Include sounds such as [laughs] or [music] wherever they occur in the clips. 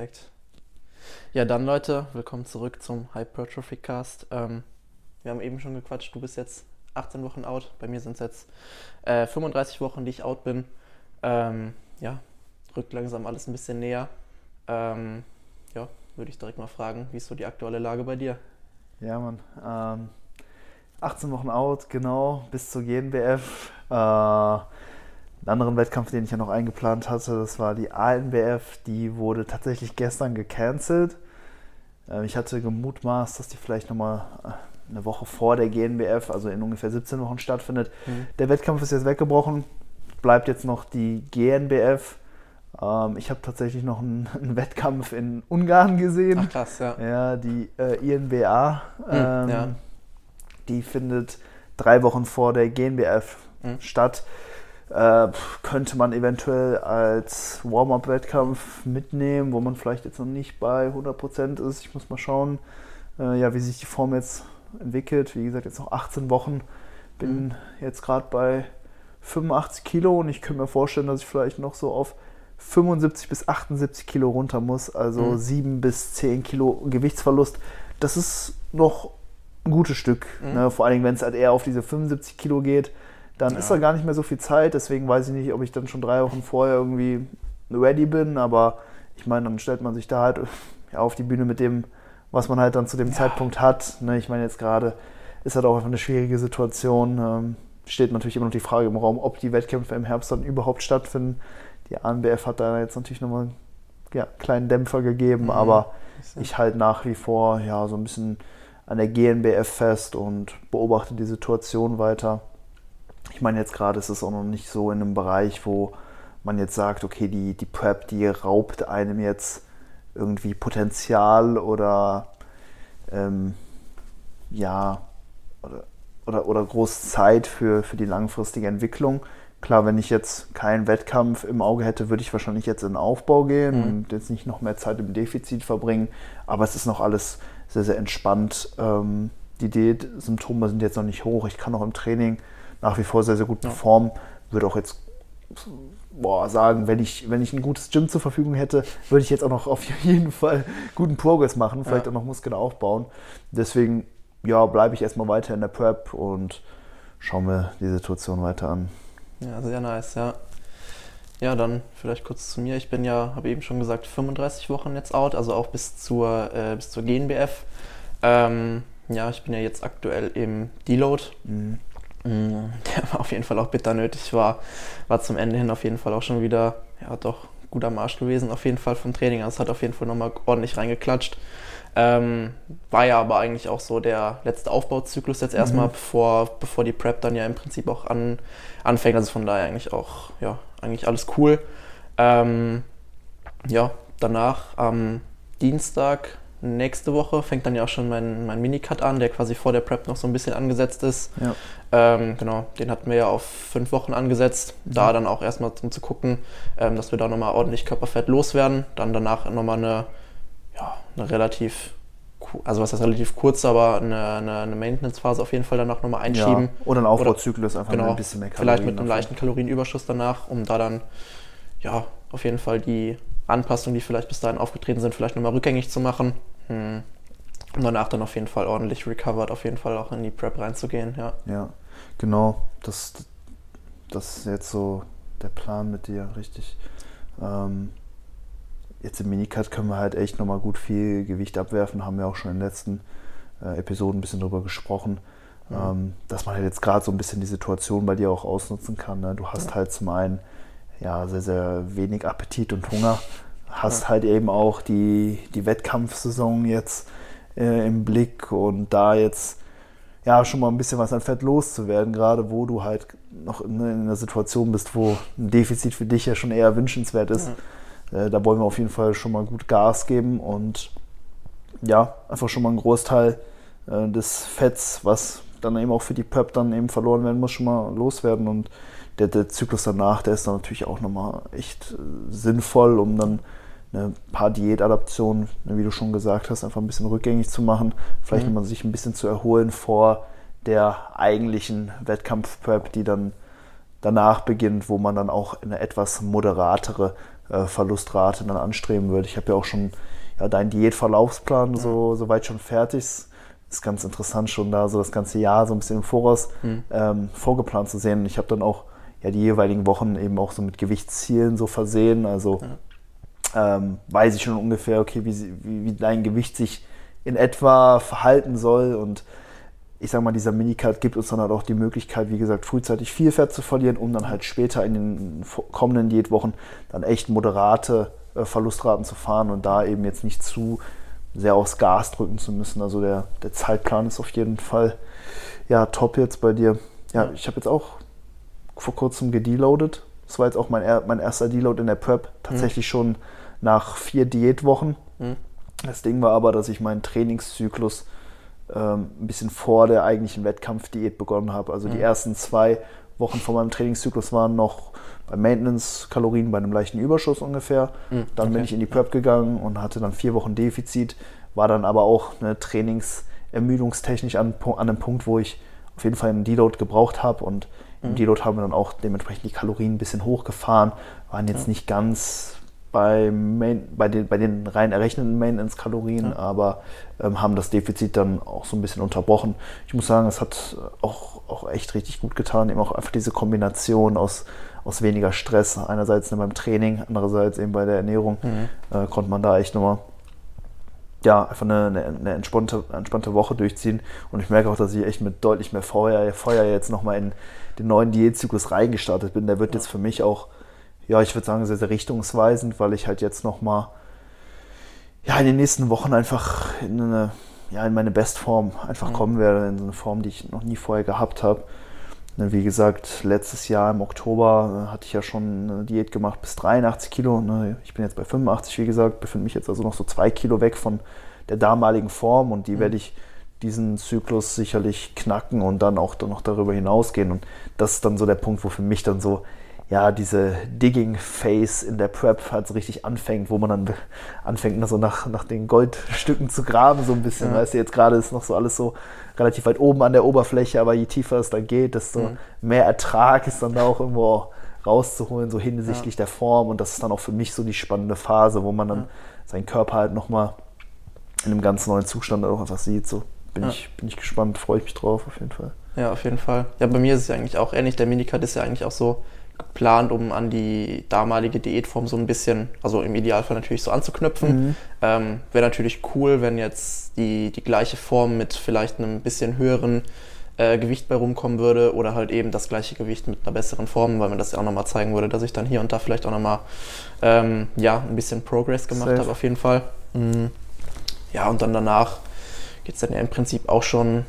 Perfekt. Ja, dann Leute, willkommen zurück zum Hypertrophy Cast. Ähm, wir haben eben schon gequatscht, du bist jetzt 18 Wochen out. Bei mir sind es jetzt äh, 35 Wochen, die ich out bin. Ähm, ja, rückt langsam alles ein bisschen näher. Ähm, ja, würde ich direkt mal fragen, wie ist so die aktuelle Lage bei dir? Ja, Mann. Ähm, 18 Wochen out, genau, bis zur GNBF. Äh, einen anderen Wettkampf, den ich ja noch eingeplant hatte, das war die ANBF. Die wurde tatsächlich gestern gecancelt. Äh, ich hatte gemutmaßt, dass die vielleicht nochmal äh, eine Woche vor der GNBF, also in ungefähr 17 Wochen stattfindet. Mhm. Der Wettkampf ist jetzt weggebrochen. Bleibt jetzt noch die GNBF. Ähm, ich habe tatsächlich noch einen, [laughs] einen, Wettkampf in Ungarn gesehen. Ach krass, ja. Ja, die äh, INBA. Ähm, mhm, ja die findet drei Wochen vor der GNBF mhm. statt. Äh, könnte man eventuell als Warm-up-Wettkampf mitnehmen, wo man vielleicht jetzt noch nicht bei 100% ist. Ich muss mal schauen, äh, ja, wie sich die Form jetzt entwickelt. Wie gesagt, jetzt noch 18 Wochen. Bin mhm. jetzt gerade bei 85 Kilo und ich könnte mir vorstellen, dass ich vielleicht noch so auf 75 bis 78 Kilo runter muss. Also mhm. 7 bis 10 Kilo Gewichtsverlust. Das ist noch ein gutes Stück. Mhm. Ne? Vor allen Dingen, wenn es halt eher auf diese 75 Kilo geht, dann ja. ist da gar nicht mehr so viel Zeit. Deswegen weiß ich nicht, ob ich dann schon drei Wochen vorher irgendwie ready bin. Aber ich meine, dann stellt man sich da halt [laughs] auf die Bühne mit dem, was man halt dann zu dem ja. Zeitpunkt hat. Ne? Ich meine, jetzt gerade ist halt auch einfach eine schwierige Situation. Ähm, steht natürlich immer noch die Frage im Raum, ob die Wettkämpfe im Herbst dann überhaupt stattfinden. Die ANBF hat da jetzt natürlich nochmal einen ja, kleinen Dämpfer gegeben, mhm. aber ich halte nach wie vor ja so ein bisschen an der GNBF fest und beobachte die Situation weiter. Ich meine, jetzt gerade ist es auch noch nicht so in einem Bereich, wo man jetzt sagt, okay, die, die Prep, die raubt einem jetzt irgendwie Potenzial oder ähm, ja, oder, oder, oder groß Zeit für, für die langfristige Entwicklung. Klar, wenn ich jetzt keinen Wettkampf im Auge hätte, würde ich wahrscheinlich jetzt in den Aufbau gehen mhm. und jetzt nicht noch mehr Zeit im Defizit verbringen. Aber es ist noch alles sehr, sehr entspannt. Ähm, die Diät-Symptome sind jetzt noch nicht hoch. Ich kann auch im Training nach wie vor sehr, sehr gut performen. Würde auch jetzt boah, sagen, wenn ich, wenn ich ein gutes Gym zur Verfügung hätte, würde ich jetzt auch noch auf [laughs] jeden Fall guten Progress machen, vielleicht ja. auch noch Muskeln aufbauen. Deswegen, ja, bleibe ich erstmal weiter in der Prep und schaue mir die Situation weiter an. Ja, sehr nice, ja. Ja, dann vielleicht kurz zu mir. Ich bin ja, habe eben schon gesagt, 35 Wochen jetzt out, also auch bis zur, äh, bis zur GNBF. Ähm, ja, ich bin ja jetzt aktuell im Deload. Mhm. [laughs] Der war auf jeden Fall auch bitter nötig. War, war zum Ende hin auf jeden Fall auch schon wieder, ja, doch gut am Arsch gewesen, auf jeden Fall vom Training. Also es hat auf jeden Fall nochmal ordentlich reingeklatscht. Ähm, war ja aber eigentlich auch so der letzte Aufbauzyklus jetzt erstmal, mhm. bevor, bevor die Prep dann ja im Prinzip auch an, anfängt. Also von daher eigentlich auch, ja, eigentlich alles cool. Ähm, ja, danach am Dienstag nächste Woche fängt dann ja auch schon mein, mein Minicut an, der quasi vor der Prep noch so ein bisschen angesetzt ist. Ja. Ähm, genau, den hatten wir ja auf fünf Wochen angesetzt. Da mhm. dann auch erstmal um zu gucken, ähm, dass wir da nochmal ordentlich Körperfett loswerden. Dann danach nochmal eine ja, eine relativ, also was heißt relativ kurz, aber eine, eine, eine Maintenance-Phase auf jeden Fall danach nochmal einschieben. Ja, oder ein Aufbauzyklus einfach genau, ein bisschen mehr Kalorien. Vielleicht mit einem leichten Kalorienüberschuss danach, um da dann, ja, auf jeden Fall die Anpassungen, die vielleicht bis dahin aufgetreten sind, vielleicht nochmal rückgängig zu machen. Hm. Und danach dann auf jeden Fall ordentlich recovered, auf jeden Fall auch in die Prep reinzugehen, ja. Ja, genau. Das, das ist jetzt so der Plan mit dir, richtig. Ähm, jetzt im Minicut können wir halt echt nochmal gut viel Gewicht abwerfen, haben wir auch schon in den letzten äh, Episoden ein bisschen drüber gesprochen, mhm. ähm, dass man halt jetzt gerade so ein bisschen die Situation bei dir auch ausnutzen kann. Ne? Du hast ja. halt zum einen ja, sehr, sehr wenig Appetit und Hunger, hast ja. halt eben auch die, die Wettkampfsaison jetzt äh, im Blick und da jetzt ja schon mal ein bisschen was an Fett loszuwerden, gerade wo du halt noch in, in einer Situation bist, wo ein Defizit für dich ja schon eher wünschenswert ist. Ja äh, da wollen wir auf jeden Fall schon mal gut Gas geben und ja, einfach schon mal einen Großteil äh, des Fetts, was dann eben auch für die Prep dann eben verloren werden muss, schon mal loswerden. Und der, der Zyklus danach, der ist dann natürlich auch nochmal echt äh, sinnvoll, um dann ein paar Diätadaptionen, ne, wie du schon gesagt hast, einfach ein bisschen rückgängig zu machen. Vielleicht mhm. man sich ein bisschen zu erholen vor der eigentlichen Wettkampf-Prep, die dann danach beginnt, wo man dann auch eine etwas moderatere äh, Verlustrate dann anstreben würde. Ich habe ja auch schon ja, deinen Diätverlaufsplan ja. so, so weit schon fertig. Ist ganz interessant, schon da so das ganze Jahr so ein bisschen im Voraus mhm. ähm, vorgeplant zu sehen. Ich habe dann auch ja, die jeweiligen Wochen eben auch so mit Gewichtszielen so versehen. Also ja. Ähm, weiß ich schon ungefähr, okay, wie, wie, wie dein Gewicht sich in etwa verhalten soll und ich sag mal, dieser Minicard gibt uns dann halt auch die Möglichkeit, wie gesagt, frühzeitig viel Fett zu verlieren, um dann halt später in den kommenden Diätwochen dann echt moderate äh, Verlustraten zu fahren und da eben jetzt nicht zu sehr aufs Gas drücken zu müssen. Also der, der Zeitplan ist auf jeden Fall ja top jetzt bei dir. Ja, ich habe jetzt auch vor kurzem gedeloadet. Das war jetzt auch mein, mein erster Deload in der Prep, tatsächlich mhm. schon nach vier Diätwochen. Mhm. Das Ding war aber, dass ich meinen Trainingszyklus ähm, ein bisschen vor der eigentlichen Wettkampfdiät begonnen habe. Also mhm. die ersten zwei Wochen von meinem Trainingszyklus waren noch bei Maintenance-Kalorien bei einem leichten Überschuss ungefähr. Mhm. Dann okay. bin ich in die Prep gegangen und hatte dann vier Wochen Defizit, war dann aber auch eine trainingsermüdungstechnisch an, an einem Punkt, wo ich auf jeden Fall einen Deload gebraucht habe und im mhm. Deload haben wir dann auch dementsprechend die Kalorien ein bisschen hochgefahren, waren jetzt ja. nicht ganz bei, Main, bei, den, bei den rein errechneten Maintenance-Kalorien, ja. aber ähm, haben das Defizit dann auch so ein bisschen unterbrochen. Ich muss sagen, es hat auch, auch echt richtig gut getan, eben auch einfach diese Kombination aus, aus weniger Stress, einerseits beim Training, andererseits eben bei der Ernährung, mhm. äh, konnte man da echt nochmal ja, einfach eine, eine, eine, entspannte, entspannte Woche durchziehen. Und ich merke auch, dass ich echt mit deutlich mehr Feuer, Feuer jetzt nochmal in den neuen Diätzyklus reingestartet bin. Der wird ja. jetzt für mich auch ja, ich würde sagen, sehr, sehr richtungsweisend, weil ich halt jetzt nochmal ja, in den nächsten Wochen einfach in, eine, ja, in meine Bestform einfach mhm. kommen werde, in so eine Form, die ich noch nie vorher gehabt habe. Wie gesagt, letztes Jahr im Oktober äh, hatte ich ja schon eine Diät gemacht bis 83 Kilo. Ne, ich bin jetzt bei 85, wie gesagt, befinde mich jetzt also noch so zwei Kilo weg von der damaligen Form und die mhm. werde ich diesen Zyklus sicherlich knacken und dann auch noch darüber hinausgehen. Und das ist dann so der Punkt, wo für mich dann so ja, diese Digging-Phase in der Prep halt so richtig anfängt, wo man dann anfängt, so nach, nach den Goldstücken zu graben, so ein bisschen. Ja. Weißt du, jetzt gerade ist noch so alles so relativ weit oben an der Oberfläche, aber je tiefer es dann geht, desto mhm. mehr Ertrag ist dann da auch irgendwo rauszuholen, so hinsichtlich ja. der Form. Und das ist dann auch für mich so die spannende Phase, wo man dann ja. seinen Körper halt nochmal in einem ganz neuen Zustand auch einfach sieht. So bin, ich, bin ich gespannt, freue ich mich drauf auf jeden Fall. Ja, auf jeden Fall. Ja, bei mir ist es ja eigentlich auch ähnlich. Der Minicard ist ja eigentlich auch so geplant, um an die damalige Diätform so ein bisschen, also im Idealfall natürlich so anzuknüpfen. Mhm. Ähm, Wäre natürlich cool, wenn jetzt die, die gleiche Form mit vielleicht einem bisschen höheren äh, Gewicht bei rumkommen würde oder halt eben das gleiche Gewicht mit einer besseren Form, weil mir das ja auch nochmal zeigen würde, dass ich dann hier und da vielleicht auch nochmal ähm, ja, ein bisschen Progress gemacht habe auf jeden Fall. Mhm. Ja, und dann danach geht es dann ja im Prinzip auch schon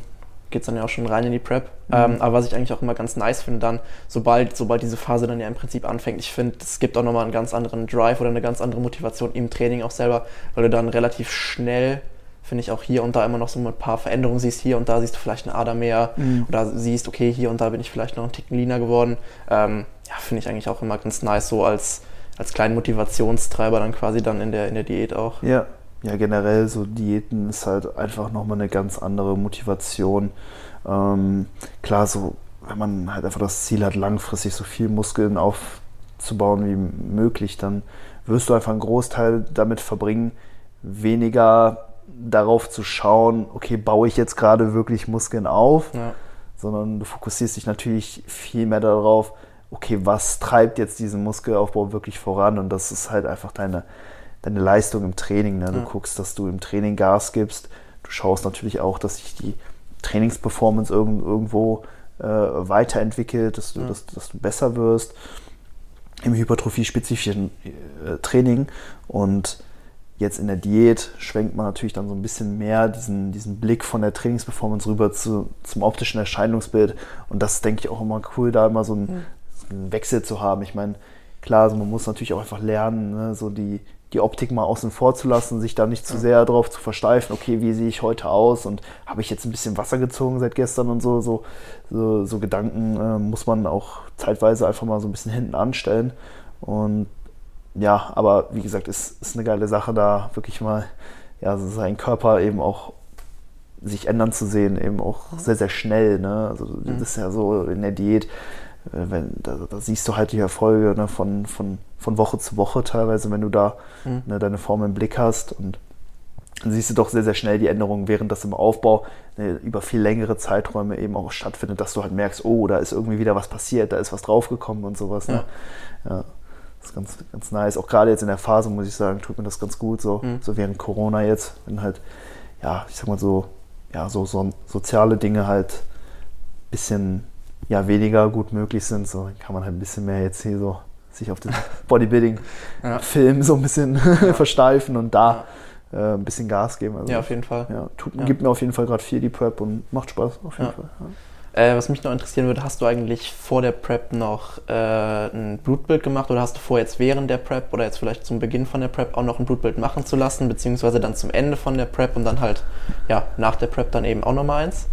geht es dann ja auch schon rein in die Prep. Mhm. Ähm, aber was ich eigentlich auch immer ganz nice finde, dann, sobald, sobald diese Phase dann ja im Prinzip anfängt, ich finde, es gibt auch nochmal einen ganz anderen Drive oder eine ganz andere Motivation im Training auch selber, weil du dann relativ schnell, finde ich, auch hier und da immer noch so ein paar Veränderungen siehst. Hier und da siehst du vielleicht eine Ader mehr mhm. oder siehst, okay, hier und da bin ich vielleicht noch ein Ticken leaner geworden. Ähm, ja, finde ich eigentlich auch immer ganz nice, so als, als kleinen Motivationstreiber dann quasi dann in der, in der Diät auch. Ja, ja, generell so Diäten ist halt einfach nochmal eine ganz andere Motivation. Ähm, klar, so, wenn man halt einfach das Ziel hat, langfristig so viel Muskeln aufzubauen wie möglich, dann wirst du einfach einen Großteil damit verbringen, weniger darauf zu schauen, okay, baue ich jetzt gerade wirklich Muskeln auf, ja. sondern du fokussierst dich natürlich viel mehr darauf, okay, was treibt jetzt diesen Muskelaufbau wirklich voran und das ist halt einfach deine deine Leistung im Training. Ne? Du ja. guckst, dass du im Training Gas gibst. Du schaust natürlich auch, dass sich die Trainingsperformance irgend, irgendwo äh, weiterentwickelt, dass du, ja. dass, dass, du besser wirst im hypertrophie-spezifischen äh, Training. Und jetzt in der Diät schwenkt man natürlich dann so ein bisschen mehr diesen, diesen Blick von der Trainingsperformance rüber zu, zum optischen Erscheinungsbild. Und das denke ich auch immer cool, da immer so einen, ja. so einen Wechsel zu haben. Ich meine, klar, also man muss natürlich auch einfach lernen, ne, so die, die Optik mal außen vor zu lassen, sich da nicht zu sehr darauf zu versteifen, okay, wie sehe ich heute aus und habe ich jetzt ein bisschen Wasser gezogen seit gestern und so, so, so, so Gedanken äh, muss man auch zeitweise einfach mal so ein bisschen hinten anstellen. Und ja, aber wie gesagt, ist, ist eine geile Sache, da wirklich mal ja, seinen Körper eben auch sich ändern zu sehen, eben auch sehr, sehr schnell. Ne? Also das ist ja so in der Diät, wenn, da, da, siehst du halt die Erfolge ne, von, von, von Woche zu Woche teilweise, wenn du da mhm. ne, deine Form im Blick hast und dann siehst du doch sehr, sehr schnell die Änderungen, während das im Aufbau ne, über viel längere Zeiträume eben auch stattfindet, dass du halt merkst, oh, da ist irgendwie wieder was passiert, da ist was draufgekommen und sowas. Ne? Ja. ja. Das ist ganz, ganz nice. Auch gerade jetzt in der Phase, muss ich sagen, tut mir das ganz gut, so, mhm. so während Corona jetzt, wenn halt, ja, ich sag mal so, ja, so, so soziale Dinge halt ein bisschen ja, weniger gut möglich sind, so kann man halt ein bisschen mehr jetzt hier so sich auf den [laughs] Bodybuilding-Film ja. so ein bisschen ja. [laughs] versteifen und da ja. äh, ein bisschen Gas geben. Also, ja, auf jeden Fall. Ja, tut, Gibt mir auf jeden Fall gerade viel die Prep und macht Spaß auf jeden Fall. Äh, was mich noch interessieren würde, hast du eigentlich vor der Prep noch äh, ein Blutbild gemacht oder hast du vor, jetzt während der Prep oder jetzt vielleicht zum Beginn von der Prep auch noch ein Blutbild machen zu lassen, beziehungsweise dann zum Ende von der Prep und dann halt ja, nach der Prep dann eben auch nochmal eins?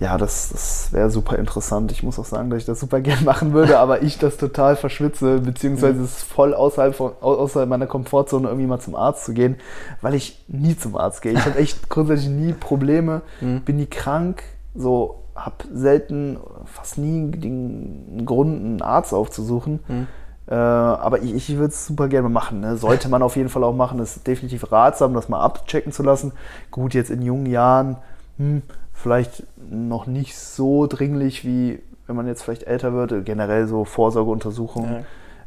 Ja, das, das wäre super interessant. Ich muss auch sagen, dass ich das super gern machen würde, aber ich das total verschwitze, beziehungsweise mhm. es ist voll außerhalb, von, außerhalb meiner Komfortzone, irgendwie mal zum Arzt zu gehen, weil ich nie zum Arzt gehe. Ich habe echt [laughs] grundsätzlich nie Probleme, mhm. bin nie krank, so habe selten, fast nie den Grund, einen Arzt aufzusuchen. Mhm. Äh, aber ich, ich würde es super gerne machen. Ne? Sollte man auf jeden Fall auch machen. Es ist definitiv ratsam, das mal abchecken zu lassen. Gut, jetzt in jungen Jahren, hm, vielleicht noch nicht so dringlich, wie wenn man jetzt vielleicht älter wird. Generell so Vorsorgeuntersuchungen.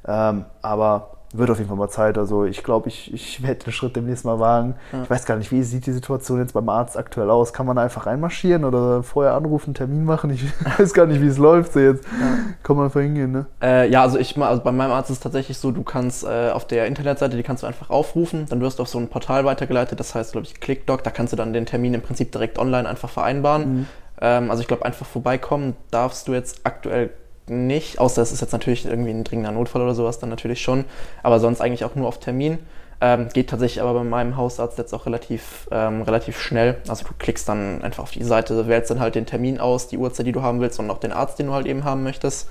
Ja. Ähm, aber wird auf jeden Fall mal Zeit. Also ich glaube, ich, ich werde den Schritt demnächst mal wagen. Ja. Ich weiß gar nicht, wie sieht die Situation jetzt beim Arzt aktuell aus? Kann man einfach reinmarschieren oder vorher anrufen, einen Termin machen? Ich [laughs] weiß gar nicht, wie es läuft so jetzt. Ja. Kann man einfach hingehen, ne? Äh, ja, also ich also bei meinem Arzt ist es tatsächlich so, du kannst äh, auf der Internetseite, die kannst du einfach aufrufen, dann wirst du auf so ein Portal weitergeleitet, das heißt, glaube ich, ClickDoc, da kannst du dann den Termin im Prinzip direkt online einfach vereinbaren. Mhm. Ähm, also ich glaube, einfach vorbeikommen darfst du jetzt aktuell nicht, außer es ist jetzt natürlich irgendwie ein dringender Notfall oder sowas, dann natürlich schon, aber sonst eigentlich auch nur auf Termin. Ähm, geht tatsächlich aber bei meinem Hausarzt jetzt auch relativ, ähm, relativ schnell. Also du klickst dann einfach auf die Seite, wählst dann halt den Termin aus, die Uhrzeit, die du haben willst und auch den Arzt, den du halt eben haben möchtest.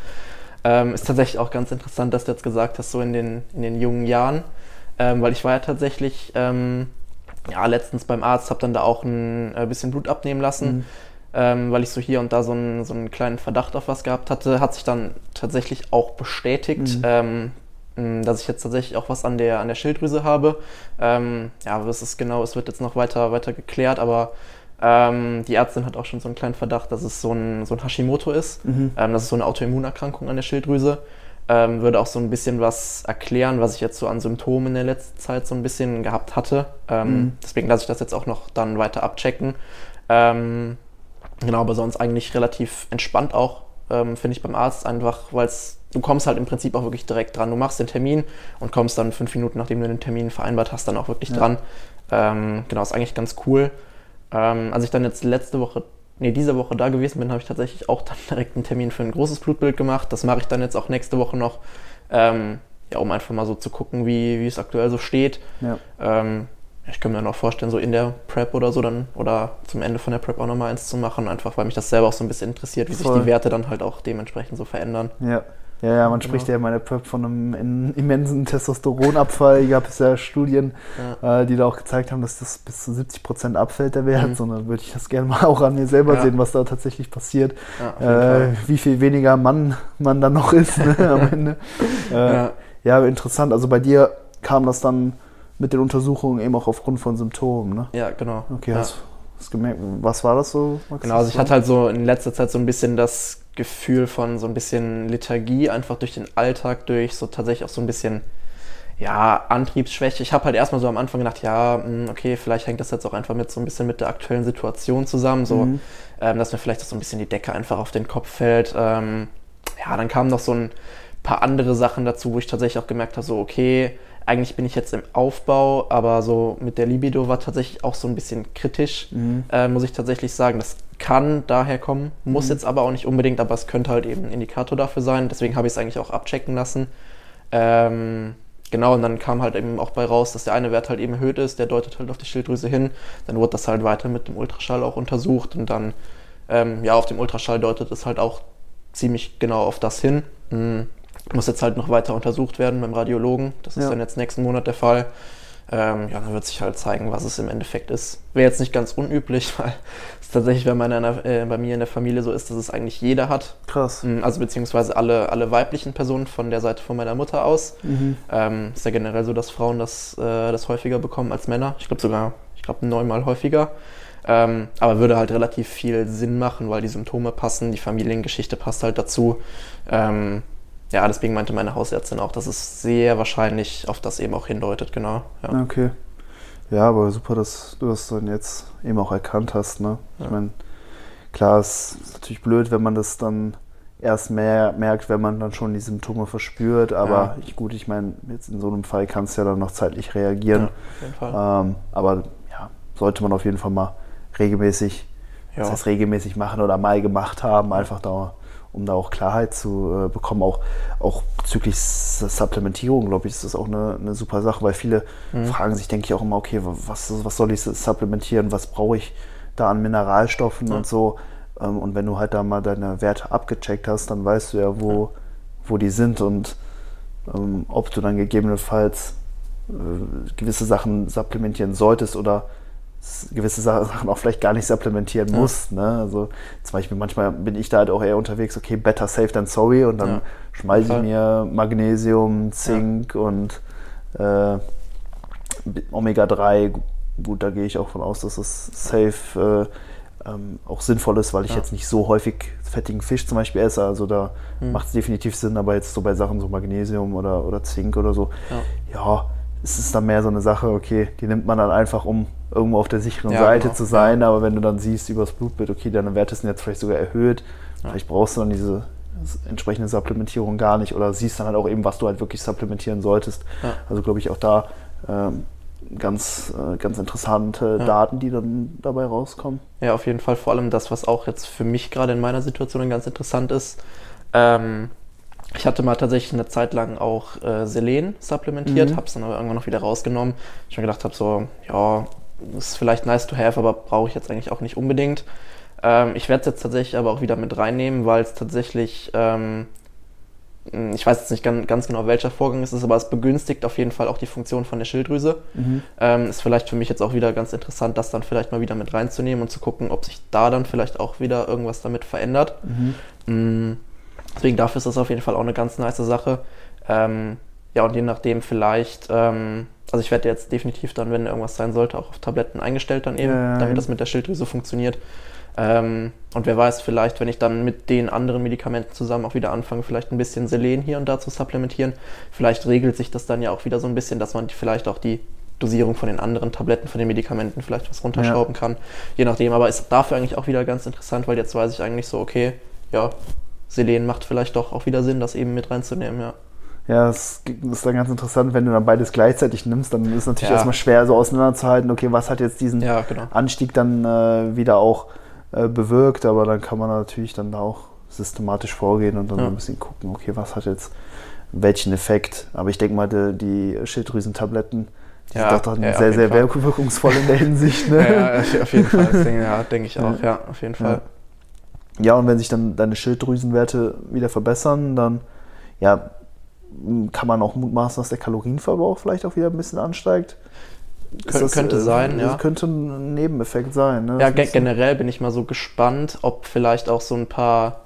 Ähm, ist tatsächlich auch ganz interessant, dass du jetzt gesagt hast, so in den, in den jungen Jahren, ähm, weil ich war ja tatsächlich ähm, ja, letztens beim Arzt, habe dann da auch ein äh, bisschen Blut abnehmen lassen. Mhm ähm, weil ich so hier und da so einen, so einen kleinen Verdacht auf was gehabt hatte, hat sich dann tatsächlich auch bestätigt, mhm. ähm, dass ich jetzt tatsächlich auch was an der, an der Schilddrüse habe. Ähm, ja, was ist genau, es wird jetzt noch weiter, weiter geklärt, aber ähm, die Ärztin hat auch schon so einen kleinen Verdacht, dass es so ein, so ein Hashimoto ist. Mhm. Ähm, das ist so eine Autoimmunerkrankung an der Schilddrüse. Ähm, würde auch so ein bisschen was erklären, was ich jetzt so an Symptomen in der letzten Zeit so ein bisschen gehabt hatte. Mhm. Deswegen lasse ich das jetzt auch noch dann weiter abchecken. Ähm, Genau, aber sonst eigentlich relativ entspannt auch, ähm, finde ich beim Arzt einfach, weil du kommst halt im Prinzip auch wirklich direkt dran. Du machst den Termin und kommst dann fünf Minuten, nachdem du den Termin vereinbart hast, dann auch wirklich ja. dran. Ähm, genau, ist eigentlich ganz cool. Ähm, als ich dann jetzt letzte Woche, nee, diese Woche da gewesen bin, habe ich tatsächlich auch dann [laughs] direkt einen Termin für ein großes Blutbild gemacht. Das mache ich dann jetzt auch nächste Woche noch, ähm, ja, um einfach mal so zu gucken, wie, wie es aktuell so steht. Ja. Ähm, ich könnte mir dann auch vorstellen, so in der Prep oder so dann oder zum Ende von der Prep auch nochmal eins zu machen, einfach weil mich das selber auch so ein bisschen interessiert, wie Voll. sich die Werte dann halt auch dementsprechend so verändern. Ja. Ja, ja, man genau. spricht ja in meiner Prep von einem immensen Testosteronabfall. Gab es ja Studien, ja. Äh, die da auch gezeigt haben, dass das bis zu 70 Prozent abfällt, der Wert. Mhm. Sondern würde ich das gerne mal [laughs] auch an mir selber ja. sehen, was da tatsächlich passiert. Ja, äh, wie viel weniger Mann man dann noch ist ne, am [laughs] Ende. Äh, ja. interessant. Also bei dir kam das dann mit den Untersuchungen eben auch aufgrund von Symptomen, ne? Ja, genau. Okay, ja. hast, hast gemerkt, was war das so? Max? Genau, also ich hatte halt so in letzter Zeit so ein bisschen das Gefühl von so ein bisschen Lethargie, einfach durch den Alltag, durch so tatsächlich auch so ein bisschen, ja, Antriebsschwäche. Ich habe halt erstmal so am Anfang gedacht, ja, hm, okay, vielleicht hängt das jetzt auch einfach mit so ein bisschen mit der aktuellen Situation zusammen, so, mhm. ähm, dass mir vielleicht so ein bisschen die Decke einfach auf den Kopf fällt. Ähm, ja, dann kamen noch so ein paar andere Sachen dazu, wo ich tatsächlich auch gemerkt habe, so, okay, eigentlich bin ich jetzt im Aufbau, aber so mit der Libido war tatsächlich auch so ein bisschen kritisch, mhm. äh, muss ich tatsächlich sagen. Das kann daher kommen, muss mhm. jetzt aber auch nicht unbedingt, aber es könnte halt eben ein Indikator dafür sein. Deswegen habe ich es eigentlich auch abchecken lassen. Ähm, genau, und dann kam halt eben auch bei raus, dass der eine Wert halt eben erhöht ist, der deutet halt auf die Schilddrüse hin. Dann wurde das halt weiter mit dem Ultraschall auch untersucht und dann, ähm, ja, auf dem Ultraschall deutet es halt auch ziemlich genau auf das hin. Mhm muss jetzt halt noch weiter untersucht werden beim Radiologen. Das ist ja. dann jetzt nächsten Monat der Fall. Ähm, ja, dann wird sich halt zeigen, was es im Endeffekt ist. Wäre jetzt nicht ganz unüblich, [laughs] weil es tatsächlich bei, meiner, äh, bei mir in der Familie so ist, dass es eigentlich jeder hat. Krass. Mm, also beziehungsweise alle, alle weiblichen Personen von der Seite von meiner Mutter aus. Mhm. Ähm, ist ja generell so, dass Frauen das, äh, das häufiger bekommen als Männer. Ich glaube sogar, ich glaube neunmal häufiger. Ähm, aber würde halt relativ viel Sinn machen, weil die Symptome passen, die Familiengeschichte passt halt dazu. Ähm, ja, deswegen meinte meine Hausärztin auch, dass es sehr wahrscheinlich auf das eben auch hindeutet, genau. Ja. Okay. Ja, aber super, dass du das dann jetzt eben auch erkannt hast. Ne? Ich meine, klar, es ist natürlich blöd, wenn man das dann erst mehr merkt, wenn man dann schon die Symptome verspürt. Aber ja. ich, gut, ich meine, jetzt in so einem Fall kannst du ja dann noch zeitlich reagieren. Ja, auf jeden Fall. Ähm, aber ja, sollte man auf jeden Fall mal regelmäßig, ja. das heißt regelmäßig machen oder mal gemacht haben, einfach da um da auch Klarheit zu äh, bekommen. Auch, auch bezüglich Supplementierung, glaube ich, ist das auch eine, eine super Sache, weil viele mhm. fragen sich, denke ich, auch immer, okay, was, was soll ich supplementieren, was brauche ich da an Mineralstoffen ja. und so. Ähm, und wenn du halt da mal deine Werte abgecheckt hast, dann weißt du ja, wo, ja. wo die sind und ähm, ob du dann gegebenenfalls äh, gewisse Sachen supplementieren solltest oder gewisse Sachen auch vielleicht gar nicht supplementieren ja. muss. Ne? Also zum Beispiel manchmal bin ich da halt auch eher unterwegs, okay, better safe than sorry und dann ja. schmeiße ich mir Magnesium, Zink ja. und äh, Omega-3. Gut, da gehe ich auch von aus, dass es safe äh, ähm, auch sinnvoll ist, weil ich jetzt nicht so häufig fettigen Fisch zum Beispiel esse. Also da mhm. macht es definitiv Sinn, aber jetzt so bei Sachen so Magnesium oder, oder Zink oder so, ja es ist dann mehr so eine Sache, okay, die nimmt man dann einfach, um irgendwo auf der sicheren ja, Seite genau. zu sein, ja. aber wenn du dann siehst übers Blutbild, okay, deine Werte sind jetzt vielleicht sogar erhöht, ja. vielleicht brauchst du dann diese entsprechende Supplementierung gar nicht oder siehst dann halt auch eben, was du halt wirklich supplementieren solltest. Also glaube ich auch da ähm, ganz, äh, ganz interessante Daten, die dann dabei rauskommen. Ja, auf jeden Fall. Vor allem das, was auch jetzt für mich gerade in meiner Situation ganz interessant ist. Ähm, ich hatte mal tatsächlich eine Zeit lang auch äh, Selen supplementiert, mhm. habe es dann aber irgendwann noch wieder rausgenommen. Ich mir gedacht habe, so, ja, ist vielleicht nice to have, aber brauche ich jetzt eigentlich auch nicht unbedingt. Ähm, ich werde es jetzt tatsächlich aber auch wieder mit reinnehmen, weil es tatsächlich, ähm, ich weiß jetzt nicht ganz, ganz, genau, welcher Vorgang es ist, aber es begünstigt auf jeden Fall auch die Funktion von der Schilddrüse. Mhm. Ähm, ist vielleicht für mich jetzt auch wieder ganz interessant, das dann vielleicht mal wieder mit reinzunehmen und zu gucken, ob sich da dann vielleicht auch wieder irgendwas damit verändert. Mhm. Deswegen dafür ist das auf jeden Fall auch eine ganz nice Sache. Ähm, ja, und je nachdem vielleicht, ähm, also ich werde jetzt definitiv dann, wenn irgendwas sein sollte, auch auf Tabletten eingestellt dann eben, ja, damit das mit der Schilddrüse funktioniert. Ähm, und wer weiß, vielleicht, wenn ich dann mit den anderen Medikamenten zusammen auch wieder anfange, vielleicht ein bisschen Selen hier und da zu supplementieren, vielleicht regelt sich das dann ja auch wieder so ein bisschen, dass man vielleicht auch die Dosierung von den anderen Tabletten, von den Medikamenten vielleicht was runterschrauben ja. kann. Je nachdem, aber ist dafür eigentlich auch wieder ganz interessant, weil jetzt weiß ich eigentlich so, okay, ja, Selen macht vielleicht doch auch wieder Sinn, das eben mit reinzunehmen, ja. Ja, das ist dann ganz interessant, wenn du dann beides gleichzeitig nimmst, dann ist es natürlich ja. erstmal schwer so auseinanderzuhalten, okay, was hat jetzt diesen ja, genau. Anstieg dann äh, wieder auch äh, bewirkt, aber dann kann man natürlich dann da auch systematisch vorgehen und dann ja. ein bisschen gucken, okay, was hat jetzt welchen Effekt. Aber ich denke mal, die, die Schilddrüsentabletten, die ja, sind doch dann sehr, sehr Fall. wirkungsvoll in der Hinsicht. Ne? ja, auf jeden Fall, denke, ja, denke ich [laughs] auch, ja, auf jeden Fall. Ja, und wenn sich dann deine Schilddrüsenwerte wieder verbessern, dann ja, kann man auch mutmaßen, dass der Kalorienverbrauch vielleicht auch wieder ein bisschen ansteigt. Kön das, könnte äh, sein, ja. Könnte ein Nebeneffekt sein. Ne? Ja, generell bin ich mal so gespannt, ob vielleicht auch so ein paar,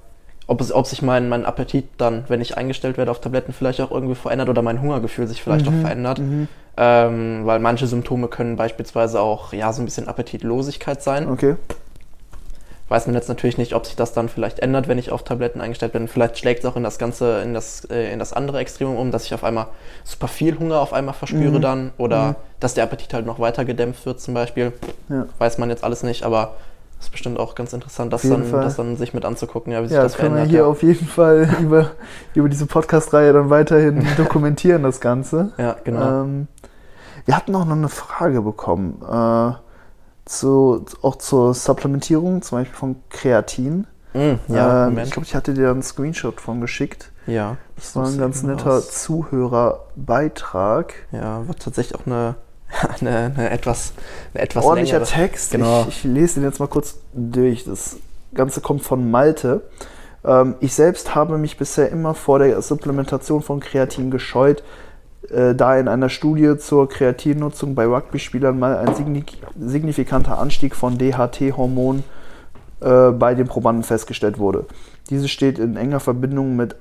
ob, es, ob sich mein, mein Appetit dann, wenn ich eingestellt werde auf Tabletten, vielleicht auch irgendwie verändert oder mein Hungergefühl sich vielleicht mhm. auch verändert. Mhm. Ähm, weil manche Symptome können beispielsweise auch ja so ein bisschen Appetitlosigkeit sein. Okay weiß man jetzt natürlich nicht, ob sich das dann vielleicht ändert, wenn ich auf Tabletten eingestellt bin. Vielleicht schlägt es auch in das Ganze, in das, äh, in das andere Extrem um, dass ich auf einmal super viel Hunger auf einmal verspüre mhm. dann oder mhm. dass der Appetit halt noch weiter gedämpft wird zum Beispiel. Ja. Weiß man jetzt alles nicht, aber das ist bestimmt auch ganz interessant, das, dann, das dann sich mit anzugucken, ja, wie sich ja, das verändert. können wir hier ja. auf jeden Fall [laughs] über, über diese Podcast-Reihe dann weiterhin [laughs] dokumentieren, das Ganze. Ja, genau. Ähm, wir hatten auch noch eine Frage bekommen. Äh, zu, auch zur Supplementierung, zum Beispiel von Kreatin. Mm, ja, ähm, ich glaube, ich hatte dir einen Screenshot von geschickt. Ja. Das war ein ganz netter aus. Zuhörerbeitrag. Ja, war tatsächlich auch eine, [laughs] eine, eine etwas, eine etwas ordentlicher längere. Text. Genau. Ich, ich, lese den jetzt mal kurz durch. Das Ganze kommt von Malte. Ähm, ich selbst habe mich bisher immer vor der Supplementation von Kreatin gescheut, äh, da in einer Studie zur Kreatinnutzung bei Rugby-Spielern mal ein signifikanter Anstieg von DHT-Hormonen äh, bei den Probanden festgestellt wurde. Diese steht in enger Verbindung mit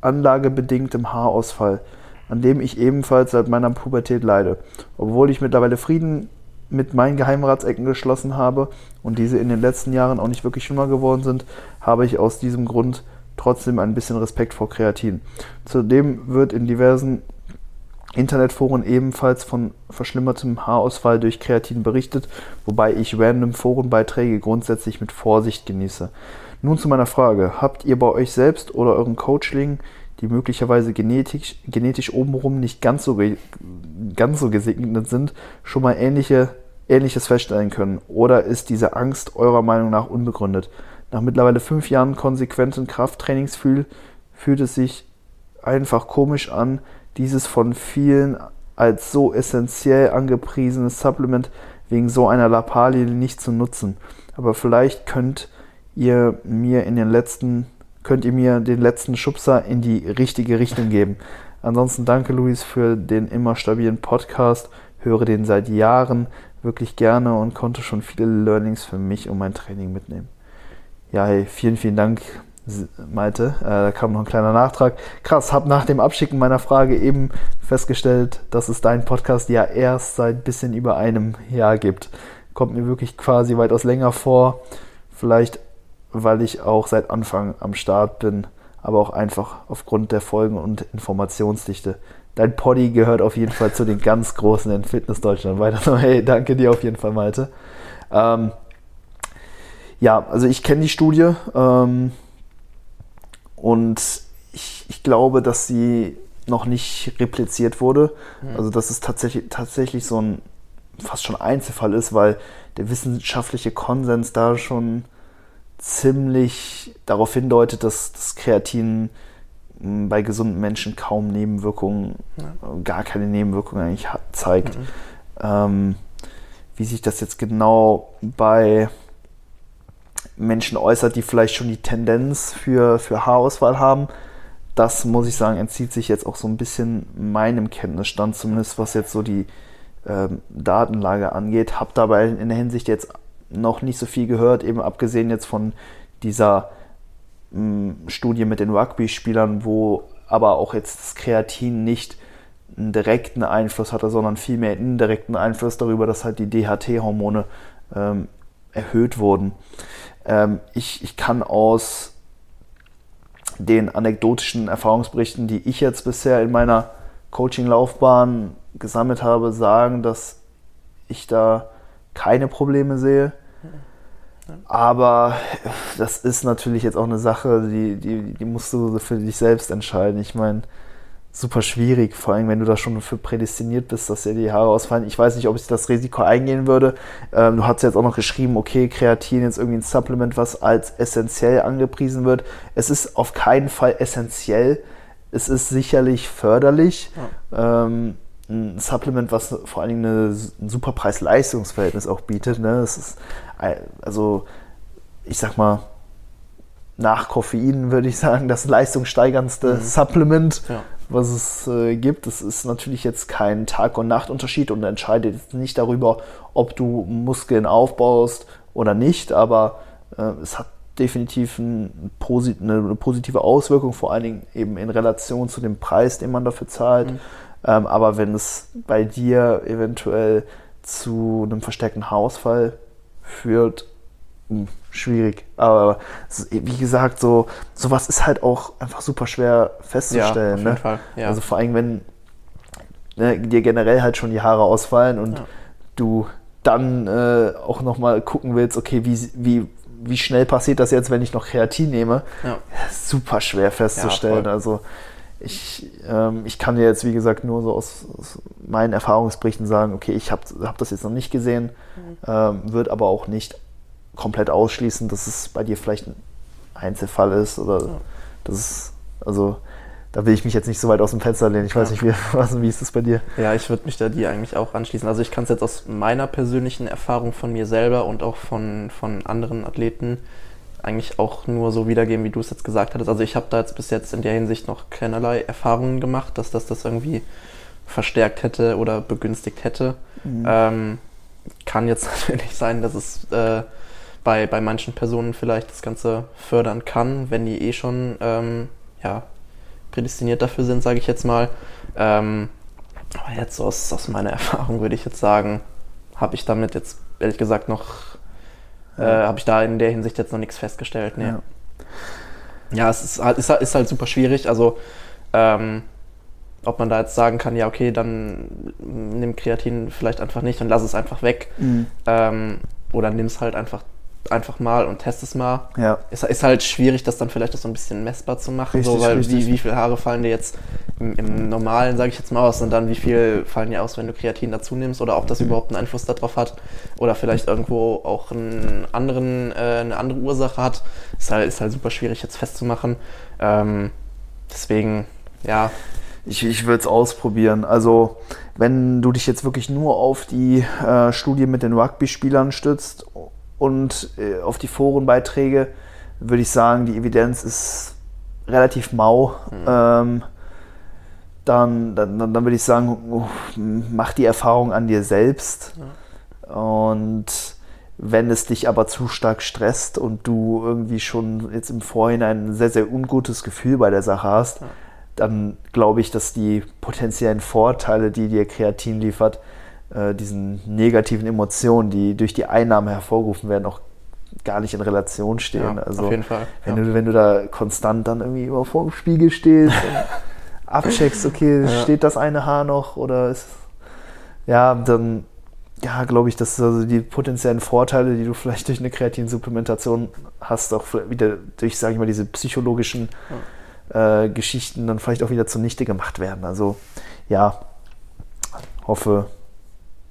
anlagebedingtem Haarausfall, an dem ich ebenfalls seit meiner Pubertät leide. Obwohl ich mittlerweile Frieden mit meinen Geheimratsecken geschlossen habe und diese in den letzten Jahren auch nicht wirklich schlimmer geworden sind, habe ich aus diesem Grund trotzdem ein bisschen Respekt vor Kreatin. Zudem wird in diversen Internetforen ebenfalls von verschlimmertem Haarausfall durch Kreatin berichtet, wobei ich random Forenbeiträge grundsätzlich mit Vorsicht genieße. Nun zu meiner Frage. Habt ihr bei euch selbst oder euren Coachlingen, die möglicherweise genetisch, genetisch obenrum nicht ganz so, ganz so gesegnet sind, schon mal ähnliche, Ähnliches feststellen können? Oder ist diese Angst eurer Meinung nach unbegründet? Nach mittlerweile fünf Jahren konsequenten Krafttrainings fühlt, fühlt es sich einfach komisch an, dieses von vielen als so essentiell angepriesene Supplement wegen so einer Lappalie nicht zu nutzen. Aber vielleicht könnt ihr mir in den letzten, könnt ihr mir den letzten Schubser in die richtige Richtung geben. Ansonsten danke Luis für den immer stabilen Podcast. Höre den seit Jahren wirklich gerne und konnte schon viele Learnings für mich und mein Training mitnehmen. Ja, hey, vielen, vielen Dank Malte. Äh, da kam noch ein kleiner Nachtrag. Krass, habe nach dem Abschicken meiner Frage eben festgestellt, dass es deinen Podcast ja erst seit ein bisschen über einem Jahr gibt. Kommt mir wirklich quasi weitaus länger vor. Vielleicht, weil ich auch seit Anfang am Start bin, aber auch einfach aufgrund der Folgen und Informationsdichte. Dein Poddy gehört auf jeden Fall zu den ganz Großen in Fitness Deutschland. Weiter [laughs] hey, danke dir auf jeden Fall, Malte. Ähm, ja, also ich kenne die Studie. Ähm, und ich, ich glaube, dass sie noch nicht repliziert wurde. Mhm. Also dass es tatsächlich, tatsächlich so ein fast schon Einzelfall ist, weil der wissenschaftliche Konsens da schon ziemlich darauf hindeutet, dass das Kreatin hm, bei gesunden Menschen kaum Nebenwirkungen, ja. gar keine Nebenwirkungen eigentlich zeigt. Mhm. Ähm, wie sich das jetzt genau bei Menschen äußert, die vielleicht schon die Tendenz für, für Haarausfall haben. Das muss ich sagen, entzieht sich jetzt auch so ein bisschen meinem Kenntnisstand, zumindest was jetzt so die ähm, Datenlage angeht. Habe dabei in der Hinsicht jetzt noch nicht so viel gehört, eben abgesehen jetzt von dieser mh, hm, Studie mit den Rugby-Spielern, wo aber auch jetzt das Kreatin nicht einen direkten Einfluss hatte, sondern vielmehr einen indirekten Einfluss darüber, dass halt die DHT-Hormone ähm, erhöht wurden. Ähm, ich, ich kann aus den anekdotischen Erfahrungsberichten, die ich jetzt bisher in meiner Coaching-Laufbahn gesammelt habe, sagen, dass ich da keine Probleme sehe. Aber das ist natürlich jetzt auch eine Sache, die, die, die musst du für dich selbst entscheiden. Ich meine, super schwierig, vor allem wenn du da schon für prädestiniert bist, dass dir die Haare ausfallen. Ich weiß nicht, ob ich das Risiko eingehen würde. Ähm, du hast jetzt auch noch geschrieben, okay, Kreatin ist irgendwie ein Supplement, was als essentiell angepriesen wird. Es ist auf keinen Fall essentiell. Es ist sicherlich förderlich. Ja. Ähm, ein Supplement, was vor allen Dingen eine, ein super Preis-Leistungs-Verhältnis auch bietet. Ne? Es ist, also, ich sag mal, nach Koffein würde ich sagen, das leistungssteigerndste mhm. Supplement, ja was es äh, gibt. Es ist natürlich jetzt kein Tag- und Nachtunterschied und entscheidet jetzt nicht darüber, ob du Muskeln aufbaust oder nicht, aber äh, es hat definitiv ein, eine positive Auswirkung, vor allen Dingen eben in Relation zu dem Preis, den man dafür zahlt. Mhm. Ähm, aber wenn es bei dir eventuell zu einem verstärkten Haarausfall führt, schwierig. Aber wie gesagt, so sowas ist halt auch einfach super schwer festzustellen. Ja, auf jeden ne? Fall. Ja. Also vor allem, wenn ne, dir generell halt schon die Haare ausfallen und ja. du dann äh, auch nochmal gucken willst, okay, wie, wie, wie schnell passiert das jetzt, wenn ich noch Kreatin nehme? Ja. Super schwer festzustellen. also ich, ähm, ich kann dir jetzt, wie gesagt, nur so aus, aus meinen Erfahrungsberichten sagen, okay, ich habe hab das jetzt noch nicht gesehen, mhm. ähm, wird aber auch nicht komplett ausschließen, dass es bei dir vielleicht ein Einzelfall ist oder ja. das ist, also da will ich mich jetzt nicht so weit aus dem Fenster lehnen. Ich weiß ja. nicht, wie, [laughs] was, wie ist das bei dir? Ja, ich würde mich da dir eigentlich auch anschließen. Also ich kann es jetzt aus meiner persönlichen Erfahrung von mir selber und auch von, von anderen Athleten eigentlich auch nur so wiedergeben, wie du es jetzt gesagt hattest. Also ich habe da jetzt bis jetzt in der Hinsicht noch keinerlei Erfahrungen gemacht, dass das das irgendwie verstärkt hätte oder begünstigt hätte. Mhm. Ähm, kann jetzt [laughs] natürlich sein, dass es äh, bei, bei manchen Personen vielleicht das Ganze fördern kann, wenn die eh schon ähm, ja, prädestiniert dafür sind, sage ich jetzt mal. Ähm, aber jetzt aus, aus meiner [laughs] Erfahrung würde ich jetzt sagen, habe ich damit jetzt ehrlich gesagt noch, äh, habe ich da in der Hinsicht jetzt noch nichts festgestellt. Nee. Ja. ja, es ist, ist, ist halt super schwierig. Also, ähm, ob man da jetzt sagen kann, ja, okay, dann nimm Kreatin vielleicht einfach nicht und lass es einfach weg. Mhm. Ähm, oder nimm es halt einfach einfach mal und test es mal. Ja. Es ist halt schwierig, das dann vielleicht auch so ein bisschen messbar zu machen, richtig, so, weil richtig. Wie, wie viele Haare fallen dir jetzt im, im normalen, sage ich jetzt mal, aus und dann wie viel fallen dir aus, wenn du Kreatin dazu nimmst oder ob das mhm. überhaupt einen Einfluss darauf hat oder vielleicht irgendwo auch einen anderen, äh, eine andere Ursache hat. Ist halt, ist halt super schwierig jetzt festzumachen. Ähm, deswegen, ja. Ich, ich würde es ausprobieren. Also, wenn du dich jetzt wirklich nur auf die äh, Studie mit den Rugby-Spielern stützt und äh, auf die Forenbeiträge würde ich sagen, die Evidenz ist relativ mau. Mhm. Ähm, dann, dann, dann würde ich sagen, mach die Erfahrung an dir selbst. Ja. Und wenn es dich aber zu stark stresst und du irgendwie schon jetzt im Vorhinein ein sehr, sehr ungutes Gefühl bei der Sache hast, ja. dann glaube ich, dass die potenziellen Vorteile, die dir Kreatin liefert, äh, diesen negativen Emotionen, die durch die Einnahme hervorgerufen werden, auch gar nicht in Relation stehen. Ja, also, auf jeden Fall. Wenn, ja. du, wenn du da konstant dann irgendwie immer vor dem Spiegel stehst und [laughs] abcheckst, okay, ja. steht das eine Haar noch oder ist. Ja, dann ja, glaube ich, dass also die potenziellen Vorteile, die du vielleicht durch eine Kreatinsupplementation hast, auch wieder durch, sage ich mal, diese psychologischen äh, Geschichten dann vielleicht auch wieder zunichte gemacht werden. Also ja, hoffe,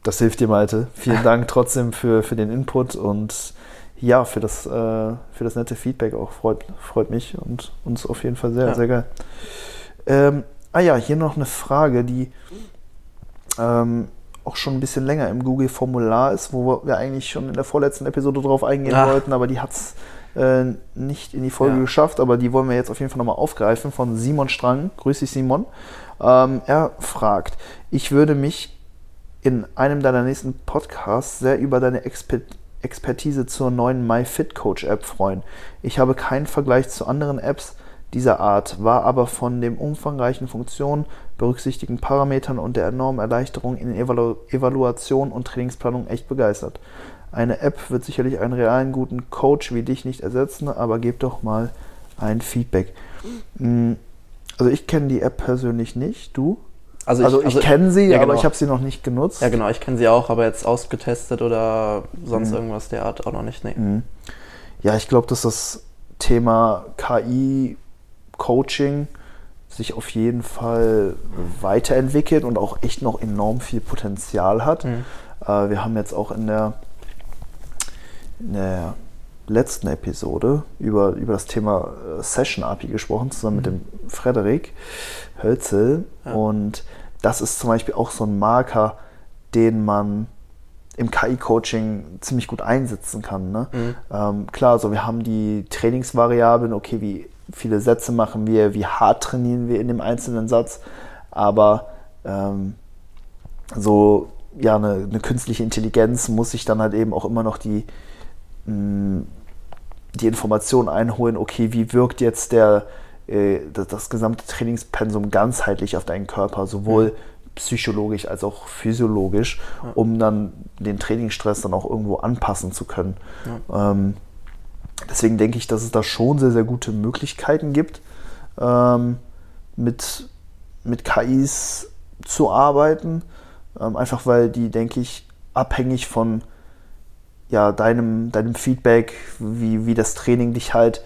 das hilft dir, Malte. Vielen Dank trotzdem für, für den Input und ja, für das, äh, für das nette Feedback auch. Freut, freut mich und uns auf jeden Fall sehr, ja. sehr geil. Ähm, ah ja, hier noch eine Frage, die ähm, auch schon ein bisschen länger im Google-Formular ist, wo wir eigentlich schon in der vorletzten Episode drauf eingehen Ach. wollten, aber die hat es äh, nicht in die Folge ja. geschafft, aber die wollen wir jetzt auf jeden Fall nochmal aufgreifen von Simon Strang. Grüß dich, Simon. Ähm, er fragt, ich würde mich in einem deiner nächsten Podcasts sehr über deine Exper Expertise zur neuen MyFitCoach App freuen. Ich habe keinen Vergleich zu anderen Apps dieser Art, war aber von den umfangreichen Funktionen, berücksichtigten Parametern und der enormen Erleichterung in Evalu Evaluation und Trainingsplanung echt begeistert. Eine App wird sicherlich einen realen guten Coach wie dich nicht ersetzen, aber gib doch mal ein Feedback. Hm, also ich kenne die App persönlich nicht, du? Also, also ich, also ich kenne sie, ja, aber genau. ich habe sie noch nicht genutzt. Ja, genau, ich kenne sie auch, aber jetzt ausgetestet oder sonst mhm. irgendwas der Art auch noch nicht. Nee. Mhm. Ja, ich glaube, dass das Thema KI-Coaching sich auf jeden Fall weiterentwickelt und auch echt noch enorm viel Potenzial hat. Mhm. Äh, wir haben jetzt auch in der, in der letzten Episode über, über das Thema äh, Session API gesprochen, zusammen mit mhm. dem Frederik Hölzel. Ja. Und das ist zum Beispiel auch so ein Marker, den man im KI-Coaching ziemlich gut einsetzen kann. Ne? Mhm. Ähm, klar, also wir haben die Trainingsvariablen, okay, wie viele Sätze machen wir, wie hart trainieren wir in dem einzelnen Satz, aber ähm, so ja, eine, eine, künstliche Intelligenz muss sich dann halt eben auch immer noch die, mh, die Information einholen, okay, wie wirkt jetzt der, äh, das, das, gesamte Trainingspensum ganzheitlich auf deinen Körper, sowohl mhm. psychologisch als auch physiologisch, ja. um dann den Trainingsstress dann auch irgendwo anpassen zu können. Ja. Ähm, deswegen denke ich, dass es da schon sehr, sehr gute Möglichkeiten gibt, ähm, mit, mit KIs zu arbeiten. Ähm, einfach weil die, denke ich, abhängig von ja, deinem, deinem Feedback, wie, wie das Training dich halt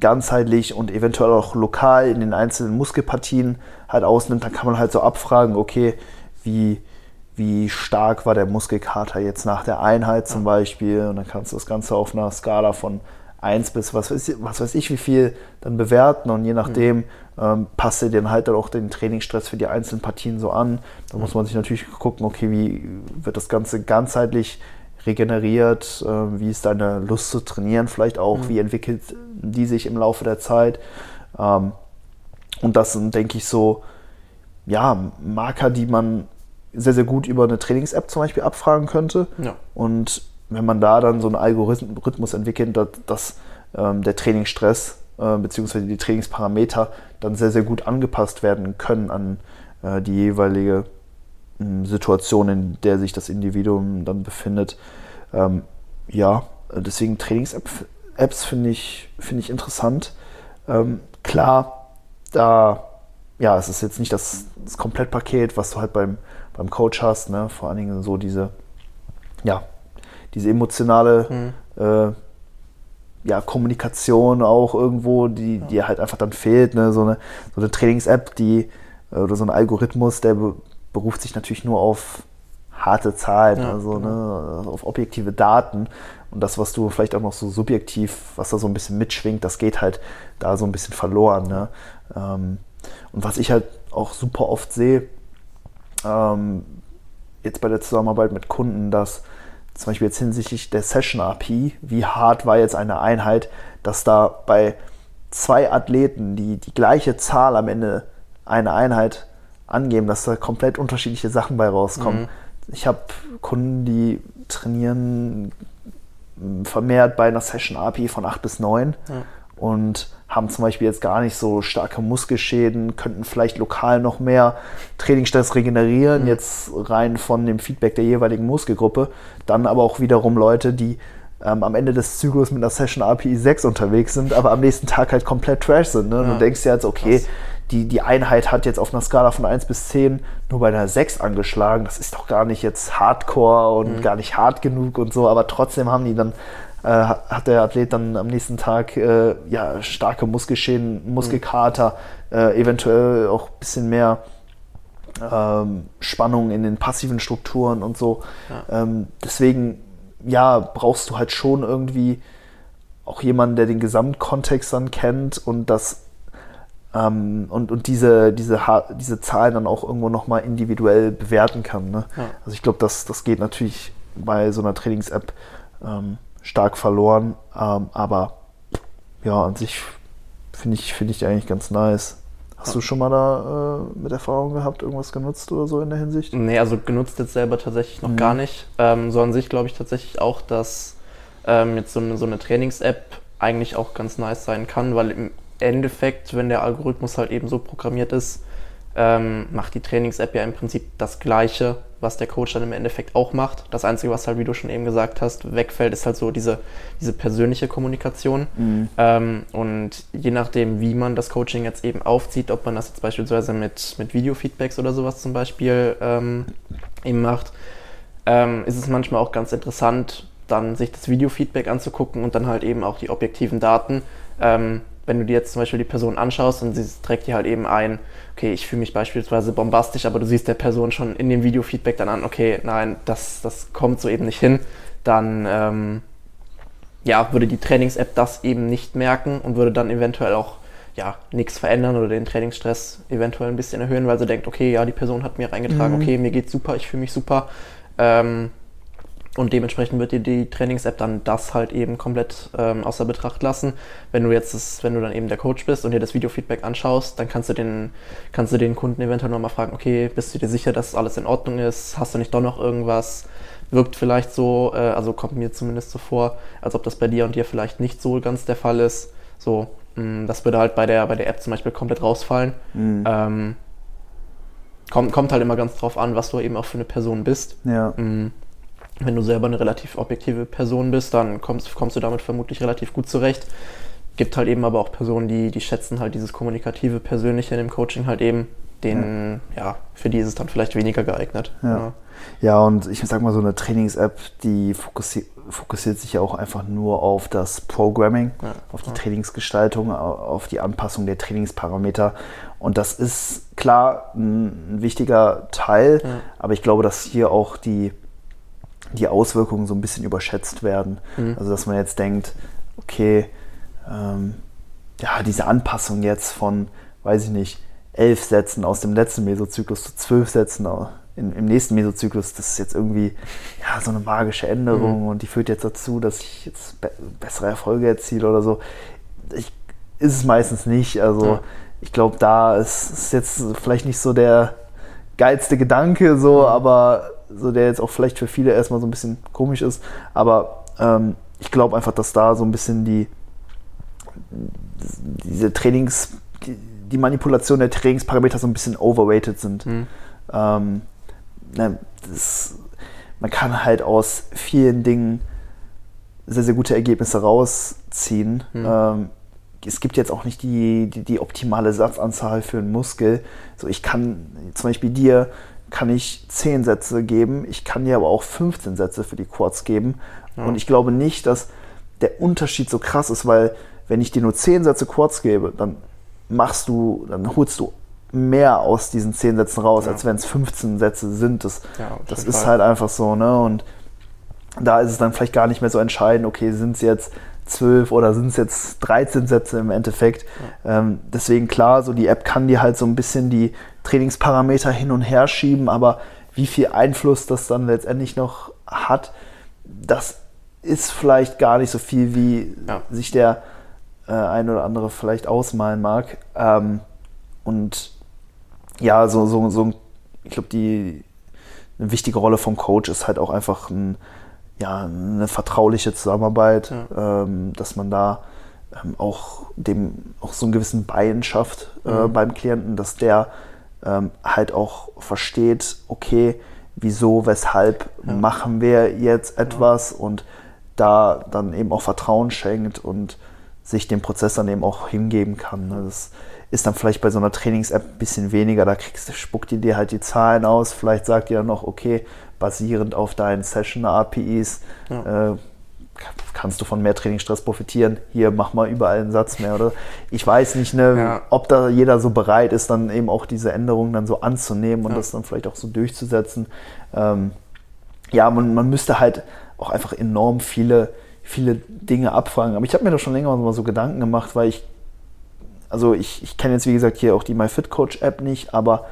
ganzheitlich und eventuell auch lokal in den einzelnen Muskelpartien halt ausnimmt, dann kann man halt so abfragen, okay, wie, wie stark war der Muskelkater jetzt nach der Einheit zum Beispiel und dann kannst du das Ganze auf einer Skala von 1 bis was weiß, ich, was weiß ich wie viel dann bewerten und je nachdem mhm. ähm, passt dir dann halt auch den Trainingsstress für die einzelnen Partien so an. Da mhm. muss man sich natürlich gucken, okay, wie wird das Ganze ganzheitlich regeneriert, äh, wie ist deine Lust zu trainieren vielleicht auch, mhm. wie entwickelt die sich im Laufe der Zeit. Ähm, und das sind, denke ich, so ja, Marker, die man sehr, sehr gut über eine Trainings-App zum Beispiel abfragen könnte. Ja. Und wenn man da dann so einen Algorithmus entwickelt, dass, dass ähm, der Trainingsstress äh, bzw. die Trainingsparameter dann sehr, sehr gut angepasst werden können an äh, die jeweilige Situation, in der sich das Individuum dann befindet. Ähm, ja, deswegen Trainings-Apps finde ich, find ich interessant. Ähm, klar, da, ja, es ist jetzt nicht das, das Komplettpaket, was du halt beim, beim Coach hast, ne? vor allen Dingen so diese, ja, diese emotionale mhm. äh, ja, Kommunikation auch irgendwo, die, die halt einfach dann fehlt. Ne? So eine, so eine Trainings-App, die äh, oder so ein Algorithmus, der beruft sich natürlich nur auf harte Zahlen, ja, also genau. ne, auf objektive Daten. Und das, was du vielleicht auch noch so subjektiv, was da so ein bisschen mitschwingt, das geht halt da so ein bisschen verloren. Ne? Ähm, und was ich halt auch super oft sehe, ähm, jetzt bei der Zusammenarbeit mit Kunden, dass zum Beispiel jetzt hinsichtlich der Session API, wie hart war jetzt eine Einheit, dass da bei zwei Athleten, die die gleiche Zahl am Ende einer Einheit angeben, dass da komplett unterschiedliche Sachen bei rauskommen. Mhm. Ich habe Kunden, die trainieren vermehrt bei einer Session API von 8 bis 9 ja. und haben zum Beispiel jetzt gar nicht so starke Muskelschäden, könnten vielleicht lokal noch mehr Trainingsstress regenerieren, mhm. jetzt rein von dem Feedback der jeweiligen Muskelgruppe. Dann aber auch wiederum Leute, die ähm, am Ende des Zyklus mit einer Session API 6 unterwegs sind, aber am nächsten Tag halt komplett trash sind. Ne? Ja. Du denkst dir jetzt, okay, die, die Einheit hat jetzt auf einer Skala von 1 bis 10 nur bei einer 6 angeschlagen. Das ist doch gar nicht jetzt Hardcore und mhm. gar nicht hart genug und so, aber trotzdem haben die dann äh, hat der Athlet dann am nächsten Tag äh, ja, starke Muskelschäden, Muskelkater, äh, eventuell auch ein bisschen mehr ähm, Spannung in den passiven Strukturen und so. Ja. Ähm, deswegen, ja, brauchst du halt schon irgendwie auch jemanden, der den Gesamtkontext dann kennt und das ähm, und, und diese, diese, diese Zahlen dann auch irgendwo nochmal individuell bewerten kann. Ne? Ja. Also ich glaube, das, das geht natürlich bei so einer Trainings-App ähm, stark verloren. Ähm, aber ja, an sich finde ich, find ich eigentlich ganz nice. Hast du schon mal da äh, mit Erfahrung gehabt, irgendwas genutzt oder so in der Hinsicht? Nee, also genutzt jetzt selber tatsächlich noch mhm. gar nicht. Ähm, so an sich glaube ich tatsächlich auch, dass ähm, jetzt so eine, so eine Trainings-App eigentlich auch ganz nice sein kann, weil im Endeffekt, wenn der Algorithmus halt eben so programmiert ist, ähm, macht die Trainings-App ja im Prinzip das Gleiche, was der Coach dann im Endeffekt auch macht. Das Einzige, was halt, wie du schon eben gesagt hast, wegfällt, ist halt so diese, diese persönliche Kommunikation. Mhm. Ähm, und je nachdem, wie man das Coaching jetzt eben aufzieht, ob man das jetzt beispielsweise mit, mit Video-Feedbacks oder sowas zum Beispiel ähm, eben macht, ähm, ist es manchmal auch ganz interessant, dann sich das Video-Feedback anzugucken und dann halt eben auch die objektiven Daten ähm, wenn du dir jetzt zum Beispiel die Person anschaust und sie trägt dir halt eben ein, okay, ich fühle mich beispielsweise bombastisch, aber du siehst der Person schon in dem Videofeedback dann an, okay, nein, das, das kommt so eben nicht hin, dann ähm, ja, würde die Trainings-App das eben nicht merken und würde dann eventuell auch ja, nichts verändern oder den Trainingsstress eventuell ein bisschen erhöhen, weil sie denkt, okay, ja, die Person hat mir reingetragen, mhm. okay, mir geht's super, ich fühle mich super. Ähm, und dementsprechend wird dir die Trainings-App dann das halt eben komplett ähm, außer Betracht lassen. Wenn du jetzt, das, wenn du dann eben der Coach bist und dir das Videofeedback anschaust, dann kannst du den, kannst du den Kunden eventuell nochmal fragen, okay, bist du dir sicher, dass alles in Ordnung ist? Hast du nicht doch noch irgendwas? Wirkt vielleicht so, äh, also kommt mir zumindest so vor, als ob das bei dir und dir vielleicht nicht so ganz der Fall ist. So, mh, mm, das würde halt bei der, bei der App zum Beispiel komplett rausfallen. Mhm. Ähm, kommt, kommt halt immer ganz drauf an, was du eben auch für eine Person bist. Ja. Mhm wenn du selber eine relativ objektive Person bist, dann kommst, kommst du damit vermutlich relativ gut zurecht. Gibt halt eben aber auch Personen, die, die schätzen halt dieses kommunikative Persönliche in dem Coaching halt eben. Den, ja. ja für die ist es dann vielleicht weniger geeignet. Ja, ja. ja und ich sag mal, so eine Trainings-App, die fokussi fokussiert sich ja auch einfach nur auf das Programming, ja. auf die Trainingsgestaltung, auf die Anpassung der Trainingsparameter. Und das ist klar ein, wichtiger Teil, aber ich glaube, dass hier auch die die Auswirkungen so ein bisschen überschätzt werden. Mhm. Also dass man jetzt denkt, okay, ähm, ja, diese Anpassung jetzt von, weiß ich nicht, elf Sätzen aus dem letzten Mesozyklus zu zwölf Sätzen in, im nächsten Mesozyklus, das ist jetzt irgendwie ja, so eine magische Änderung mhm. und die führt jetzt dazu, dass ich jetzt be bessere Erfolge erziele oder so. Ich, ist es meistens nicht. Also ja. ich glaube, da ist, ist jetzt vielleicht nicht so der geilste Gedanke, so, mhm. aber so der jetzt auch vielleicht für viele erstmal so ein bisschen komisch ist. Aber ähm, ich glaube einfach, dass da so ein bisschen die diese Trainings, die, die Manipulation der Trainingsparameter so ein bisschen overweighted sind. Mhm. Ähm, ne, das, man kann halt aus vielen Dingen sehr, sehr gute Ergebnisse rausziehen. Mhm. Ähm, es gibt jetzt auch nicht die, die, die, optimale Satzanzahl für einen Muskel. So, ich kann zum Beispiel dir kann ich 10 Sätze geben, ich kann dir aber auch 15 Sätze für die Quads geben. Ja. Und ich glaube nicht, dass der Unterschied so krass ist, weil wenn ich dir nur 10 Sätze Quads gebe, dann machst du, dann holst du mehr aus diesen 10 Sätzen raus, ja. als wenn es 15 Sätze sind. Das, ja, das ist halt einfach so, ne? Und da ist es dann vielleicht gar nicht mehr so entscheidend, okay, sind es jetzt 12 oder sind es jetzt 13 Sätze im Endeffekt. Ja. Ähm, deswegen klar, so die App kann dir halt so ein bisschen die Trainingsparameter hin und her schieben, aber wie viel Einfluss das dann letztendlich noch hat, das ist vielleicht gar nicht so viel, wie ja. sich der äh, ein oder andere vielleicht ausmalen mag. Ähm, und ja, so, so, so ich glaube, die eine wichtige Rolle vom Coach ist halt auch einfach ein, ja, eine vertrauliche Zusammenarbeit, ja. ähm, dass man da ähm, auch dem auch so einen gewissen Bein schafft äh, mhm. beim Klienten, dass der ähm, halt auch versteht, okay, wieso, weshalb ja. machen wir jetzt etwas ja. und da dann eben auch Vertrauen schenkt und sich dem Prozess dann eben auch hingeben kann. Ne? Das ist dann vielleicht bei so einer Trainings-App ein bisschen weniger. Da kriegst, spuckt die dir halt die Zahlen aus. Vielleicht sagt ihr dann noch, okay, basierend auf deinen Session-APIs ja. äh, kannst du von mehr Trainingsstress profitieren. Hier, mach mal überall einen Satz mehr. Oder ich weiß nicht, ne, ja. ob da jeder so bereit ist, dann eben auch diese Änderungen dann so anzunehmen und ja. das dann vielleicht auch so durchzusetzen. Ähm, ja, man, man müsste halt auch einfach enorm viele viele Dinge abfragen. Aber ich habe mir da schon länger mal so Gedanken gemacht, weil ich, also ich, ich kenne jetzt wie gesagt hier auch die MyFitCoach-App nicht, aber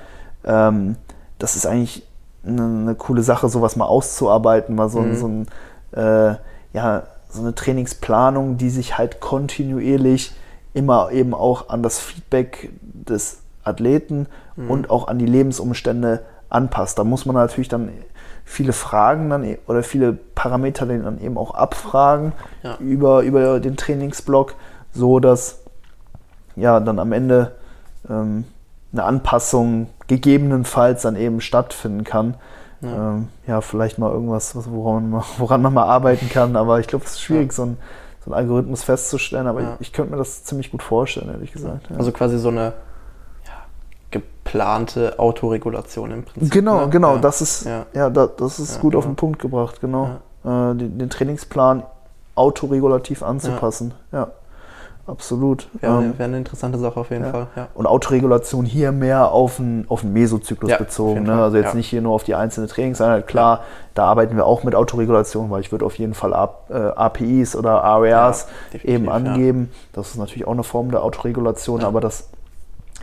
ähm, das ist eigentlich eine, eine, coole Sache, sowas mal auszuarbeiten, mal so, mhm. so, ein, äh, ja, so eine Trainingsplanung, die sich halt kontinuierlich immer eben auch an das Feedback des Athleten mhm. und auch an die Lebensumstände anpasst. Da muss man natürlich dann viele Fragen dann e- oder viele Parameter dann eben auch abfragen ja. über, über den Trainingsblock, so dass ja dann am Ende ähm, eine Anpassung gegebenenfalls dann eben stattfinden kann. Ja, ähm, ja vielleicht mal irgendwas, woran man, [laughs] woran man mal arbeiten kann, aber ich glaube, es ist schwierig, ja. so, ein, so einen Algorithmus festzustellen, aber ich, ich, könnte mir das ziemlich gut vorstellen, ehrlich gesagt. Also quasi so eine geplante Autoregulation im Prinzip. Genau, ne? genau, ja. das ist, ja. ja das, ist ja, gut genau. auf den Punkt gebracht, genau. Äh, den, den, Trainingsplan autoregulativ anzupassen, ja. Absolut. Wäre, ähm, wäre eine interessante Sache auf jeden Fall. Ja. Und Autoregulation hier mehr auf den, auf den Mesozyklus ja, bezogen. Ne? Also jetzt ja. nicht hier nur auf die einzelne Trainingseinheit. Klar, da arbeiten wir auch mit Autoregulation, weil ich würde auf jeden Fall AP, äh, APIs oder ARs eben angeben. Das ist natürlich auch eine Form der Autoregulation, aber das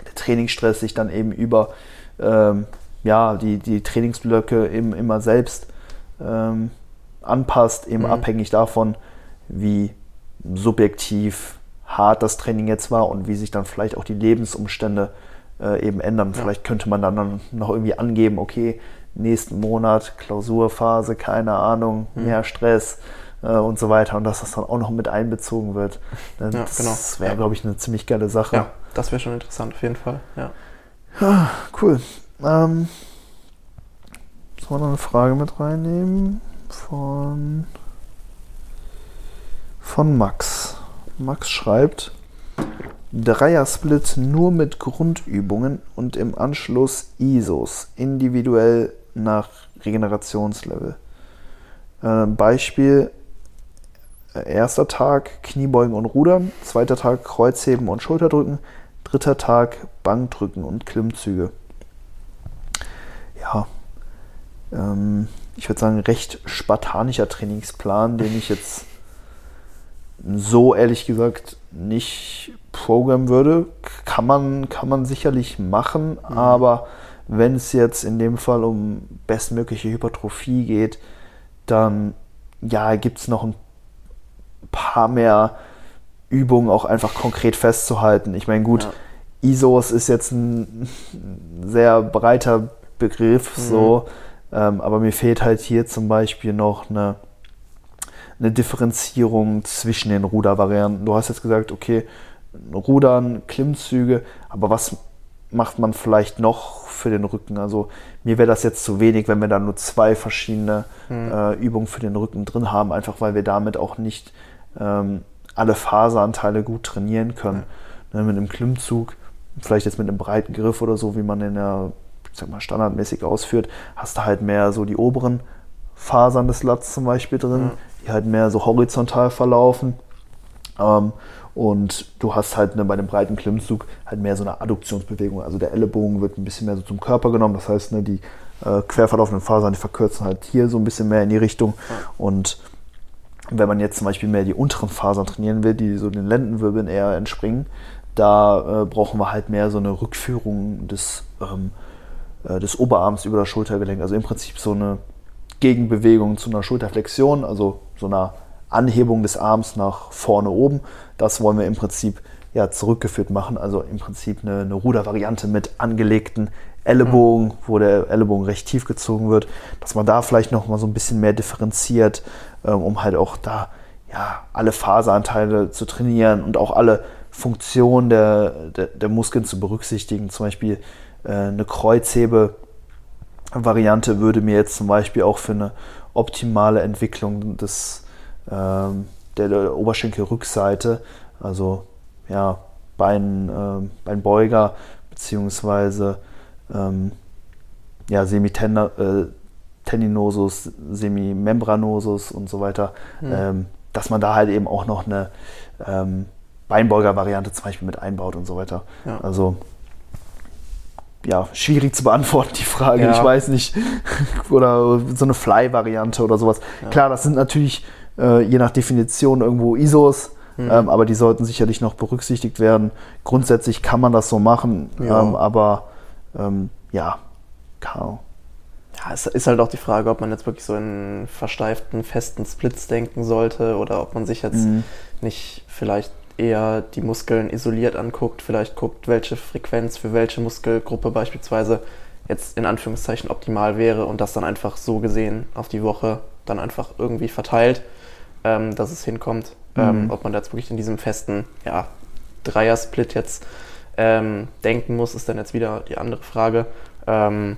der Trainingsstress sich dann eben über ähm, ja, die, die Trainingsblöcke eben immer selbst ähm, anpasst, eben mhm. abhängig davon, wie subjektiv hart das Training jetzt war und wie sich dann vielleicht auch die Lebensumstände äh, eben ändern. Ja. Vielleicht könnte man dann noch irgendwie angeben, okay, nächsten Monat Klausurphase, keine Ahnung, mhm. mehr Stress äh, und so weiter und dass das dann auch noch mit einbezogen wird. Ja, das genau. wäre, glaube ich, eine ziemlich geile Sache. Ja, das wäre schon interessant, auf jeden Fall. Ja, ja cool. Ähm, sollen wir noch eine Frage mit reinnehmen? Von, von Max. Max schreibt, Dreier-Split nur mit Grundübungen und im Anschluss ISOs, individuell nach Regenerationslevel. Äh, Beispiel erster Tag Kniebeugen und Rudern, zweiter Tag Kreuzheben und Schulterdrücken, dritter Tag Bankdrücken und Klimmzüge. Ja, ähm, ich würde sagen, recht spartanischer Trainingsplan, den ich jetzt so ehrlich gesagt nicht programmen würde. Kann man, kann man sicherlich machen, mhm. aber wenn es jetzt in dem Fall um bestmögliche Hypertrophie geht, dann ja, gibt es noch ein paar mehr Übungen auch einfach konkret festzuhalten. Ich meine, gut, ja. ISOs ist jetzt ein sehr breiter Begriff, mhm. so, ähm, aber mir fehlt halt hier zum Beispiel noch eine, eine Differenzierung zwischen den Rudervarianten. Du hast jetzt gesagt, okay, Rudern, Klimmzüge, aber was macht man vielleicht noch für den Rücken? Also mir wäre das jetzt zu wenig, wenn wir da nur zwei verschiedene mhm. äh, Übungen für den Rücken drin haben, einfach weil wir damit auch nicht ähm, alle Faseranteile gut trainieren können. Mhm. Ne, mit einem Klimmzug, vielleicht jetzt mit einem breiten Griff oder so, wie man den ja ich sag mal, standardmäßig ausführt, hast du halt mehr so die oberen Fasern des Lats zum Beispiel drin, mhm. Die halt mehr so horizontal verlaufen. Ähm, und du hast halt ne, bei dem breiten Klimmzug halt mehr so eine Adduktionsbewegung. Also der Ellenbogen wird ein bisschen mehr so zum Körper genommen. Das heißt, ne, die äh, quer verlaufenden Fasern, die verkürzen halt hier so ein bisschen mehr in die Richtung. Und wenn man jetzt zum Beispiel mehr die unteren Fasern trainieren will, die so den Lendenwirbeln eher entspringen, da äh, brauchen wir halt mehr so eine Rückführung des, ähm, äh, des Oberarms über das Schultergelenk. Also im Prinzip so eine Gegenbewegung zu einer Schulterflexion, also so einer Anhebung des Arms nach vorne oben. Das wollen wir im Prinzip ja, zurückgeführt machen. Also im Prinzip eine, eine Rudervariante mit angelegten Ellenbogen, mhm. wo der Ellenbogen recht tief gezogen wird, dass man da vielleicht noch mal so ein bisschen mehr differenziert, ähm, um halt auch da ja, alle Faseranteile zu trainieren und auch alle Funktionen der, der, der Muskeln zu berücksichtigen. Zum Beispiel äh, eine Kreuzhebe-Variante würde mir jetzt zum Beispiel auch für eine optimale Entwicklung des ähm, der, der Oberschenkelrückseite, also ja, Bein, äh, Beinbeuger beziehungsweise ähm, ja, Semitendinosus, äh, Semimembranosus und so weiter, mhm. ähm, dass man da halt eben auch noch eine ähm, Beinbeuger-Variante zum Beispiel mit einbaut und so weiter. Ja. Also ja, schwierig zu beantworten, die Frage. Ja. Ich weiß nicht. [laughs] oder so eine Fly-Variante oder sowas. Ja. Klar, das sind natürlich äh, je nach Definition irgendwo ISOs, mhm. ähm, aber die sollten sicherlich noch berücksichtigt werden. Grundsätzlich kann man das so machen, ja. ähm, aber ähm, ja, kann. Ja, es ist halt auch die Frage, ob man jetzt wirklich so in versteiften, festen Splits denken sollte oder ob man sich jetzt mhm. nicht vielleicht eher die Muskeln isoliert anguckt, vielleicht guckt, welche Frequenz für welche Muskelgruppe beispielsweise jetzt in Anführungszeichen optimal wäre und das dann einfach so gesehen auf die Woche dann einfach irgendwie verteilt ähm, dass es hinkommt. Ähm, mhm. ob man da jetzt wirklich in diesem festen ja, Dreier-Split jetzt ähm, denken muss, ist dann jetzt wieder die andere Frage. Ähm,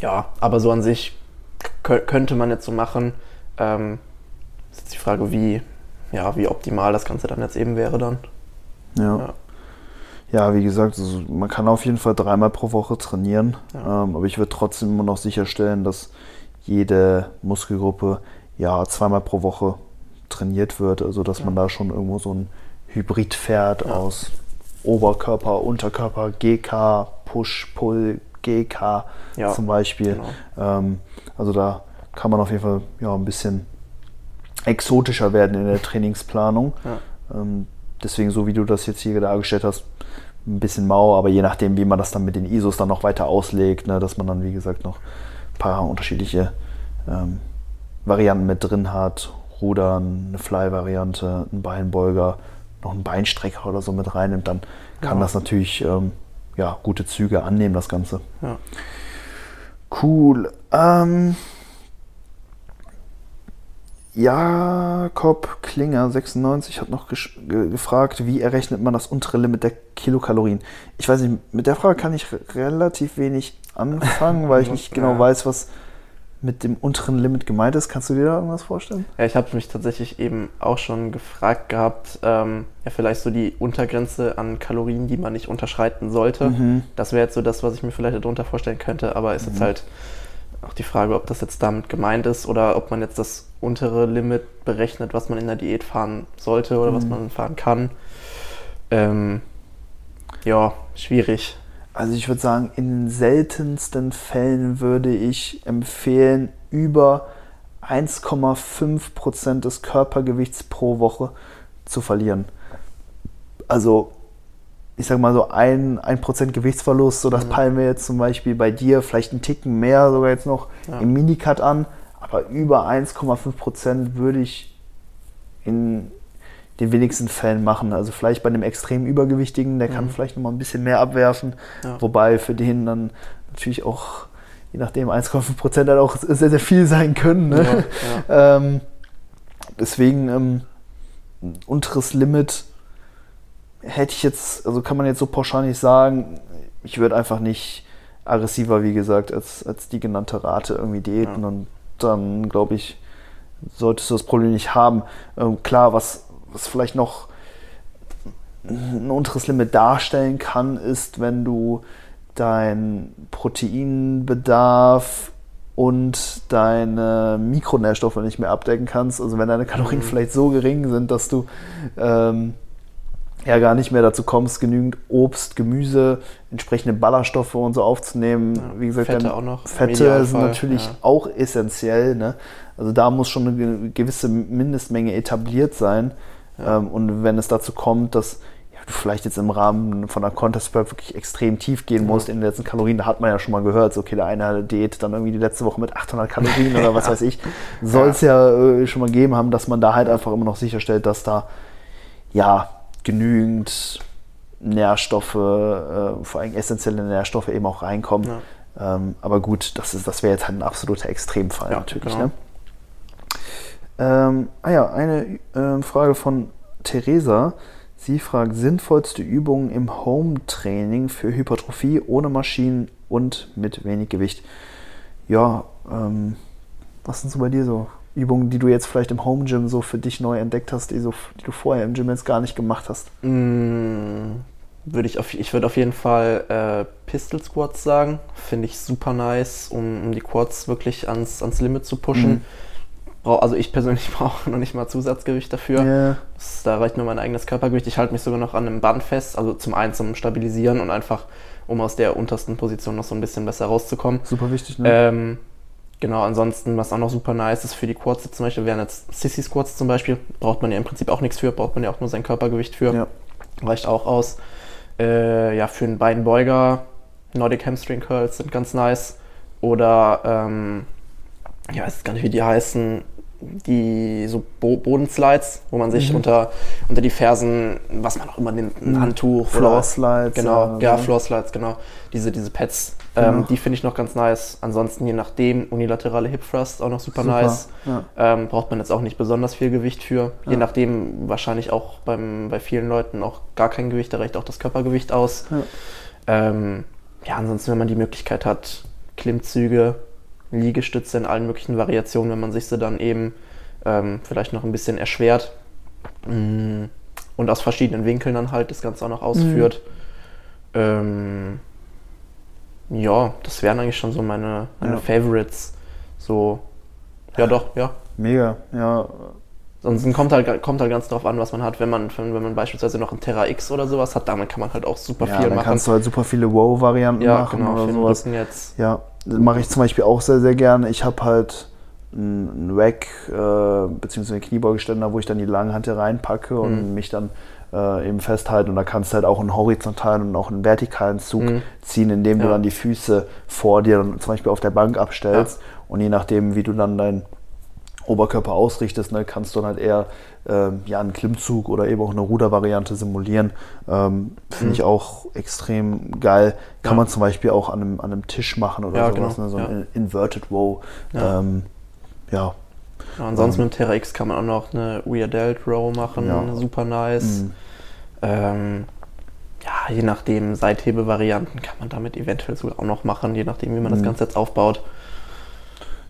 ja, aber so an sich könnte man jetzt so machen. Ähm, ist jetzt die Frage, wie, ja, wie optimal das Ganze dann jetzt eben wäre dann. Ja. ja. Ja, wie gesagt, also man kann auf jeden Fall dreimal pro Woche trainieren, ja. ähm, aber ich würde trotzdem immer noch sicherstellen, dass jede Muskelgruppe ja, zweimal pro Woche trainiert wird. Also dass ja. man da schon irgendwo so ein Hybrid fährt aus Oberkörper, Unterkörper, GK, Push, Pull, GK zum Beispiel. Genau. Ähm, also da kann man auf jeden Fall ja, ein bisschen exotischer werden in der Trainingsplanung. Ähm, deswegen, so wie du das jetzt hier dargestellt hast, ein bisschen mau, aber je nachdem, wie man das dann mit den ISOs dann noch weiter auslegt, ne, dass man dann, wie gesagt, noch ein paar unterschiedliche ähm, Varianten mit drin hat. Rudern, eine Fly-Variante, ein Beinbeuger, noch einen Beinstrecker oder so mit reinnimmt, dann kann ja. das natürlich ähm, ja, gute Züge annehmen, das Ganze. Ja. Cool. Ähm, Jakob Klinger, 96, hat noch ge gefragt, wie errechnet man das untere Limit der Kilokalorien? Ich weiß nicht, mit der Frage kann ich relativ wenig anfangen, weil ich [laughs] nicht genau weiß, was mit dem unteren Limit gemeint ist. Kannst du dir da irgendwas vorstellen? Ja, ich habe mich tatsächlich eben auch schon gefragt gehabt, ähm, ja, vielleicht so die Untergrenze an Kalorien, die man nicht unterschreiten sollte. Mhm. Das wäre jetzt so das, was ich mir vielleicht darunter vorstellen könnte, aber ist mhm. jetzt halt auch die Frage, ob das jetzt damit gemeint ist oder ob man jetzt das untere Limit berechnet, was man in der Diät fahren sollte oder mhm. was man fahren kann. Ähm, ja, schwierig. Also ich würde sagen, in den seltensten Fällen würde ich empfehlen, über 1,5 Prozent des Körpergewichts pro Woche zu verlieren. Also ich sag mal so ein, ein Prozent Gewichtsverlust, so das mhm. peilen wir jetzt zum Beispiel bei dir vielleicht einen Ticken mehr sogar jetzt noch ja. im Minicut an, aber über 1,5 Prozent würde ich in den wenigsten Fällen machen. Also vielleicht bei einem extrem Übergewichtigen, der kann mhm. vielleicht noch mal ein bisschen mehr abwerfen, ja. wobei für den dann natürlich auch je nachdem 1,5 Prozent dann auch sehr, sehr viel sein können. Ne? [laughs] Ja, ähm, deswegen ähm, ein unteres Limit hätte ich jetzt, also kann man jetzt so pauschal nicht sagen. Ich würde einfach nicht aggressiver, wie gesagt, als, als die genannte Rate irgendwie diäten ja. und dann glaube ich, solltest du das Problem nicht haben. Ähm, klar, was, was vielleicht noch ein unteres Limit darstellen kann, ist, wenn du dein Proteinbedarf und deine Mikronährstoffe nicht mehr abdecken kannst. Also wenn deine Kalorien mhm. vielleicht so gering sind, dass du ähm, ja gar nicht mehr dazu kommst, genügend Obst, Gemüse, entsprechende Ballaststoffe und so aufzunehmen. Ja, Wie gesagt, Fette, auch noch Fette sind natürlich ja. auch essentiell. Ne? Also da muss schon eine gewisse Mindestmenge etabliert sein. Ja. Ähm, und wenn es dazu kommt, dass du vielleicht jetzt im Rahmen von einer Contest Prep wirklich extrem tief gehen musst in den letzten Kalorien, da hat man ja schon mal gehört, so, okay, der eine Diät dann irgendwie die letzte Woche mit 800 Kalorien oder was [laughs] weiß ich, soll es ja, äh, schon mal geben haben, dass man da halt einfach immer noch sicherstellt, dass da ja genügend Nährstoffe, äh, vor allem essentielle Nährstoffe eben auch reinkommen. Ja. Ähm, aber gut, das, das wäre jetzt halt ein absoluter Extremfall ja, natürlich. Genau. Ne? Ähm, ah ja, eine äh, Frage von Theresa. Sie fragt, sinnvollste Übungen im Home-Training für Hypertrophie ohne Maschinen und mit wenig Gewicht. Ja, ähm, was sind so bei dir so Übungen, die du jetzt vielleicht im Home Gym so für dich neu entdeckt hast, die, so, die du vorher im Gym jetzt gar nicht gemacht hast? Mm, würde ich, auf, ich würde auf jeden Fall äh, Pistol Squats sagen. Finde ich super nice, um, um, die Quads wirklich ans, ans Limit zu pushen. Mhm. also ich persönlich [laughs] brauche noch nicht mal Zusatzgewicht dafür. Yeah. Das, da reicht nur mein eigenes Körpergewicht. Ich halte mich sogar noch an einem Band fest, also zum einen zum Stabilisieren und einfach, um aus der untersten Position noch so ein bisschen besser rauszukommen. Super wichtig, ne? Ähm, Genau, ansonsten, was auch noch super nice ist für die Quads zum Beispiel, wären jetzt Sissy Squats zum Beispiel, braucht man ja im Prinzip auch nichts für, braucht man ja auch nur sein Körpergewicht für. Ja. Reicht auch aus. Äh, ja, für einen Beinbeuger, Nordic Hamstring Curls sind ganz nice. Oder, ähm, ja, weiß gar nicht, wie die heißen, die so Bo Bodenslides, wo man sich mhm. unter, unter die Fersen, was man auch immer nimmt, ein mhm. Handtuch. Floor Slides. Genau, ja, ja Floor Slides, genau. Diese, diese Pads, ähm, genau. die finde ich noch ganz nice. Ansonsten je nachdem, unilaterale Hip Thrust auch noch super, super. nice. Ja. Ähm, braucht man jetzt auch nicht besonders viel Gewicht für. Ja. Je nachdem, wahrscheinlich auch beim, bei vielen Leuten auch gar kein Gewicht, da reicht auch das Körpergewicht aus. Ähm, ja, ansonsten, wenn man die Möglichkeit hat, Klimmzüge, Liegestütze in allen möglichen Variationen, wenn man sich sie dann eben ähm, vielleicht noch ein bisschen erschwert mm, und aus verschiedenen Winkeln dann halt das Ganze auch noch ausführt. Mhm. Ja, das wären eigentlich schon so meine, meine ja. Favorites. So, ja doch, ja. Mega, ja. Sonst kommt halt, kommt halt ganz drauf an, was man hat. Wenn man, wenn man beispielsweise noch ein Terra X oder sowas hat, damit kann man halt auch super ja, viel dann machen. kannst du halt super viele Wow-Varianten ja, machen genau, oder sowas. Jetzt. Ja, mache ich zum Beispiel auch sehr, sehr gerne. Ich habe halt einen Rack äh, bzw. einen Kniebeugeständer, wo ich dann die Langhante reinpacke und mhm. mich dann äh, eben festhalten. Und da kannst du halt auch einen horizontalen und auch einen vertikalen Zug mhm. ziehen, indem ja. du dann die Füße vor dir dann zum Beispiel auf der Bank abstellst. Ja. Und je nachdem, wie du dann deinen Oberkörper ausrichtest, ne, kannst du dann halt eher ähm, ja, einen Klimmzug oder eben auch eine Rudervariante simulieren. Ähm, Finde mhm. ich auch extrem geil. Kann ja. man zum Beispiel auch an einem, an einem Tisch machen oder ja, sowas, genau. ne? so ein Inverted Row. Ja. Ähm, ja. ansonsten ähm, mit dem Terra X kann man auch noch eine Weird Delt Row machen, super nice. Mhm. Ähm, ja, je nachdem, Seithebevarianten kann man damit eventuell sogar auch noch machen, je nachdem, wie man mhm. das Ganze jetzt aufbaut.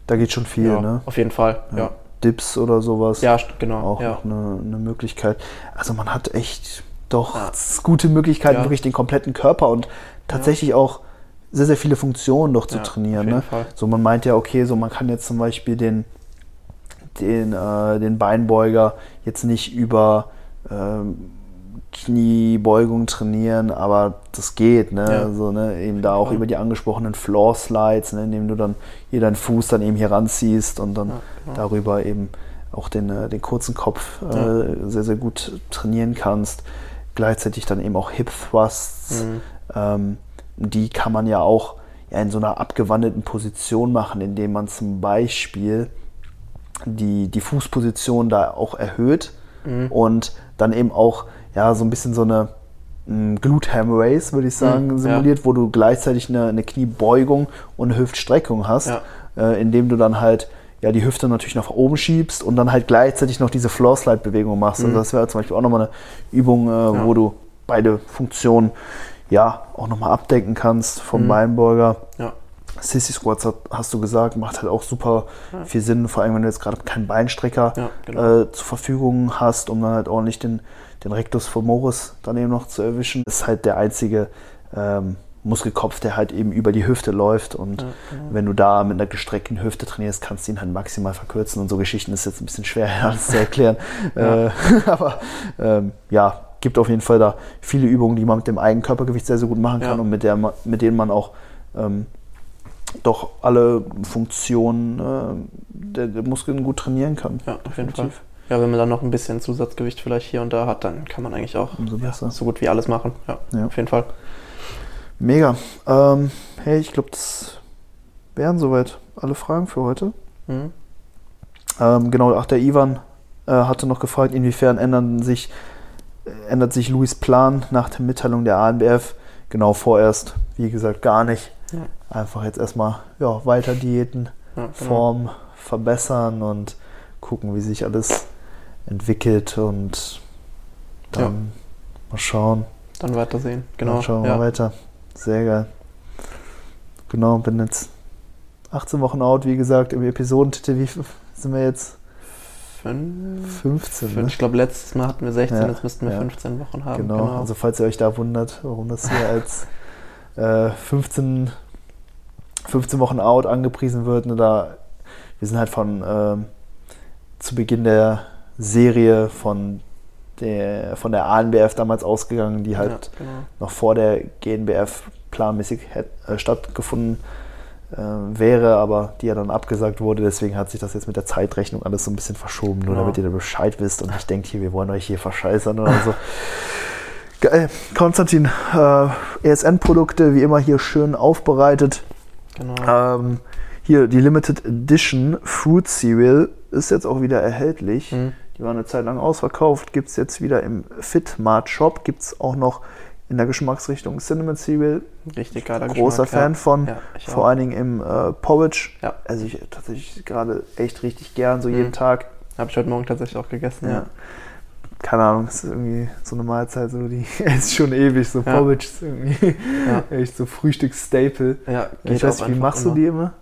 Da geht schon viel, ja, ne? Auf jeden Fall, ja. ja. Dips oder sowas. Ja, genau. Auch ja. noch eine, eine, Möglichkeit. Also man hat echt doch gute Möglichkeiten, wirklich den kompletten Körper und tatsächlich auch sehr, sehr viele Funktionen noch zu trainieren. Ne? So man meint ja, okay, so man kann jetzt zum Beispiel den, den, äh, den Beinbeuger jetzt nicht über ähm, Kniebeugung trainieren, aber das geht, ne? Ja. Also, ne? Eben da auch ja. über die angesprochenen Floor Slides, ne? indem du dann hier deinen Fuß dann eben hier ranziehst und dann ja, darüber eben auch den, äh, den kurzen Kopf äh, sehr, sehr gut trainieren kannst. gleichzeitig dann eben auch Hip Thrusts. Mhm. Ähm, die kann man ja auch in so einer abgewandelten Position machen, indem man zum Beispiel die, die Fußposition da auch erhöht mhm. und dann eben auch ja, so ein bisschen so eine Glute Ham Race, würde ich sagen, mhm, simuliert, ja. wo du gleichzeitig eine, eine, Kniebeugung und eine Hüftstreckung hast, ja. äh, indem du dann halt ja, die Hüfte natürlich nach oben schiebst und dann halt gleichzeitig noch diese Floor Slide Bewegung machst. Also mhm. Also das wäre zum Beispiel auch nochmal eine Übung, äh, ja. wo du beide Funktionen ja auch nochmal abdecken kannst vom mhm. Beinbeuger. Ja. Sissy Squats hat, hast du gesagt, macht halt auch super ja. viel Sinn, vor allem wenn du jetzt gerade keinen Beinstrecker ja, genau. äh, zur Verfügung hast, um dann halt ordentlich den, den Rectus femoris dann eben noch zu erwischen. Das ist halt der einzige ähm, Muskelkopf, der halt eben über die Hüfte läuft und ja, genau. wenn du da mit einer gestreckten Hüfte trainierst, kannst du ihn halt maximal verkürzen und so Geschichten ist jetzt ein bisschen schwer [laughs] alles zu erklären. [laughs] äh, [laughs] aber ähm, ja, gibt auf jeden Fall da viele Übungen, die man mit dem Eigenkörpergewicht sehr, sehr gut machen kann und mit, der, mit denen man auch ähm, doch alle Funktionen äh, der, der, Muskeln gut trainieren kann. Ja, auf jeden Fall. Ja, wenn man dann noch ein bisschen Zusatzgewicht vielleicht hier und da hat, dann kann man eigentlich auch ja, so gut wie alles machen. Ja, ja, auf jeden Fall. Mega. Ähm, hey, ich glaube, das wären soweit alle Fragen für heute. Mhm. Ähm, genau, ach, der Ivan äh, hatte noch gefragt, inwiefern ändern sich, äh, ändert sich Louis Plan nach der Mitteilung der ANBF? Genau, vorerst, wie gesagt, gar nicht. Ja. Einfach jetzt erstmal ja, weiter Diäten, ja, genau. Form verbessern und gucken, wie sich alles entwickelt und dann ja. mal schauen. Dann weitersehen, genau. Dann schauen wir ja. mal weiter. Sehr geil. Genau, bin jetzt 18 Wochen out, wie gesagt, im Episodentitel. Wie sind wir jetzt? Fünf, 15. Ne? Ich glaube, letztes Mal hatten wir 16, ja, jetzt müssten wir ja. 15 Wochen haben. Genau. genau. also falls ihr euch da wundert, warum das hier als [laughs] äh, 15, 15 Wochen out angepriesen wird, ne, da, wir sind halt von äh, zu Beginn der Serie von der, von der ANBF damals ausgegangen, die halt ja, genau. noch vor der GNBF planmäßig hätte, äh, stattgefunden äh, wäre, aber die ja dann abgesagt wurde. Deswegen hat sich das jetzt mit der Zeitrechnung alles so ein bisschen verschoben, nur genau. damit ihr da Bescheid wisst und nicht denkt, hier, wir wollen euch hier verscheißern oder so. [laughs] Geil. Konstantin, äh, ESN-Produkte wie immer hier schön aufbereitet. Genau. Ähm, hier die Limited Edition Fruit Cereal ist jetzt auch wieder erhältlich. Mhm. Die war eine Zeit lang ausverkauft, gibt es jetzt wieder im Fitmart Shop. Gibt es auch noch in der Geschmacksrichtung Cinnamon Cereal. Richtig geiler Großer Fan ja. von. Ja, vor auch. allen Dingen im äh, Porridge. Ja. Also ich tatsächlich gerade echt richtig gern, so mhm. jeden Tag. Habe ich heute Morgen tatsächlich auch gegessen, ja. Keine Ahnung, das ist irgendwie so eine Mahlzeit, so die [laughs] ist schon ewig. So Porridge ist irgendwie [laughs] echt so Frühstücksstaple. Ja, ich weiß nicht, wie machst immer. du die immer?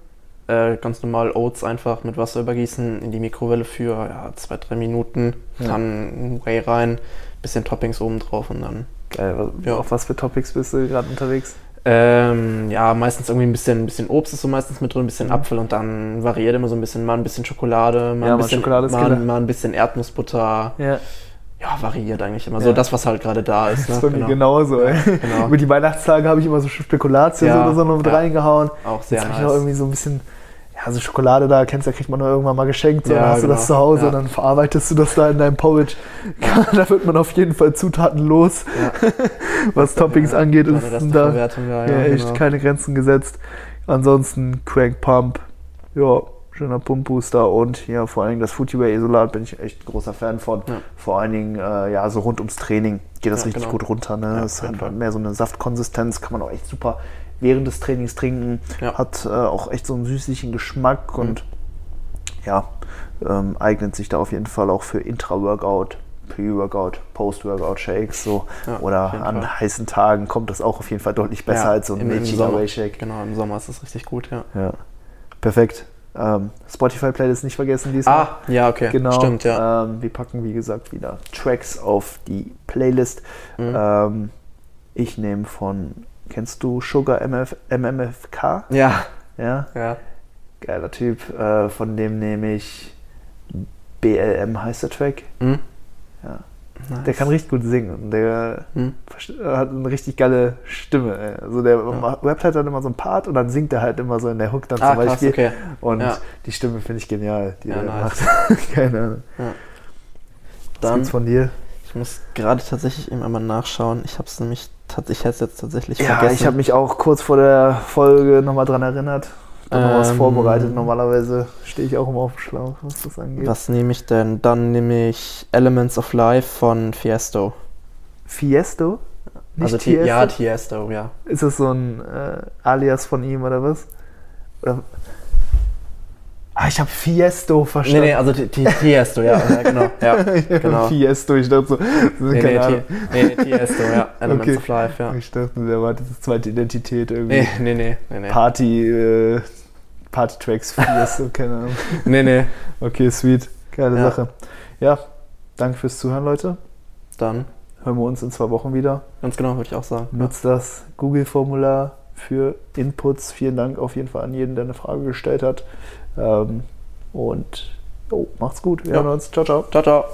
Äh, ganz normal Oats einfach mit Wasser übergießen, in die Mikrowelle für ja, zwei, drei Minuten, ja. dann Whey rein, bisschen Toppings oben drauf und dann. Geil, ja. auf was für Toppings bist du gerade unterwegs? Ähm, ja, meistens irgendwie ein bisschen, ein bisschen Obst ist so meistens mit drin, ein bisschen mhm. Apfel und dann variiert immer so ein bisschen, mal ein bisschen Schokolade, mal, ja, ein, bisschen, mal, mal, ein bisschen Erdnussbutter. Ja. Ja, variiert eigentlich immer. Ja. So das, was halt gerade da ist. [laughs] Ne? Das ist bei mir genau. genauso. Ey. Genau. Über die Weihnachtstage habe ich immer so Spekulatius ja. oder so noch mit ja. reingehauen. Auch sehr Jetzt nice. ich noch irgendwie so ein bisschen ja, so Schokolade da, kennst du, kriegt man noch irgendwann mal geschenkt, so, ja, dann hast genau. du das genau. zu Hause ja. und dann verarbeitest du das da in deinem Porridge. Ja. [laughs] da wird man auf jeden Fall Zutaten los, [laughs] was Toppings angeht. Ist da ja, echt genau. keine Grenzen gesetzt. Ansonsten Crank Pump, ja, schöner Pumpbooster und ja, vor allen Dingen das Footwear Isolat bin ich echt großer Fan von. Vor allen Dingen, äh, ja, so rund ums Training geht das richtig genau. gut runter. Ne? das hat mehr so eine Saftkonsistenz, kann man auch echt super während des Trainings trinken. Ja. Hat äh, auch echt so einen süßlichen Geschmack und mhm. ja, ähm, eignet sich da auf jeden Fall auch für Intra-Workout, Pre-Workout, Post-Workout-Shakes so. Ja, oder an Fall. heißen Tagen kommt das auch auf jeden Fall deutlich besser ja, als so ein milchiger Shake. Genau, im Sommer ist das richtig gut, ja. ja. Perfekt. Ähm, Spotify-Playlist nicht vergessen diesmal. Ah, ja, okay. Genau. Stimmt, ja. Ähm, wir packen, wie gesagt, wieder Tracks auf die Playlist. Mhm. Ähm, ich nehme von Kennst du Sugar MF, MMFK? Ja. Ja? Ja. Geiler Typ. Äh, von dem nehme ich BLM heißt der Track. Mhm. Ja. Nice. Der kann richtig gut singen. Der mhm. hat eine richtig geile Stimme. Also der ja. rappt halt dann immer so ein Part und dann singt er halt immer so in der Hook dann ah, zum Beispiel. Krass, okay. Und ja. die Stimme finde ich genial, die ja, er nice. macht. [laughs] Keine Ahnung. Ja. Was dann, gibt's von dir? Ich muss gerade tatsächlich eben einmal nachschauen. Ich habe es nämlich ich hätte es jetzt tatsächlich ja, vergessen. Ja, ich habe mich auch kurz vor der Folge nochmal dran erinnert. Dann ähm, was vorbereitet. Normalerweise stehe ich auch immer auf dem Schlauch, was das angeht. Was nehme ich denn? Dann nehme ich Elements of Life von Fiesto. Fiesto? Nicht also Tiesto? ja, Tiesto, ja. Ist das so ein äh, Alias von ihm oder was? Oder Ah, ich habe Fiesto verstanden. Nee, nee, also Tiesto, ja, ja, genau. Ja, [laughs] genau. Fiesto, ich dachte so. Nee, nee, nee, nee, Tiesto, ja. [laughs] Elements okay. of Life, ja. Ich dachte, der war das zweite Identität irgendwie. Nee, nee, nee. nee, nee. Party, äh, Party-Tracks Fiesto, [laughs] keine Ahnung. Nee, nee. Okay, sweet. Geile ja. Sache. Ja, danke fürs Zuhören, Leute. Dann hören wir uns in zwei Wochen wieder. Ganz genau, würde ich auch sagen. Nutzt ja. das Google-Formular für Inputs. Vielen Dank auf jeden Fall an jeden, der eine Frage gestellt hat. Ähm, und oh, macht's gut. Wir ja. hören uns. Ciao, ciao. Ciao, ciao.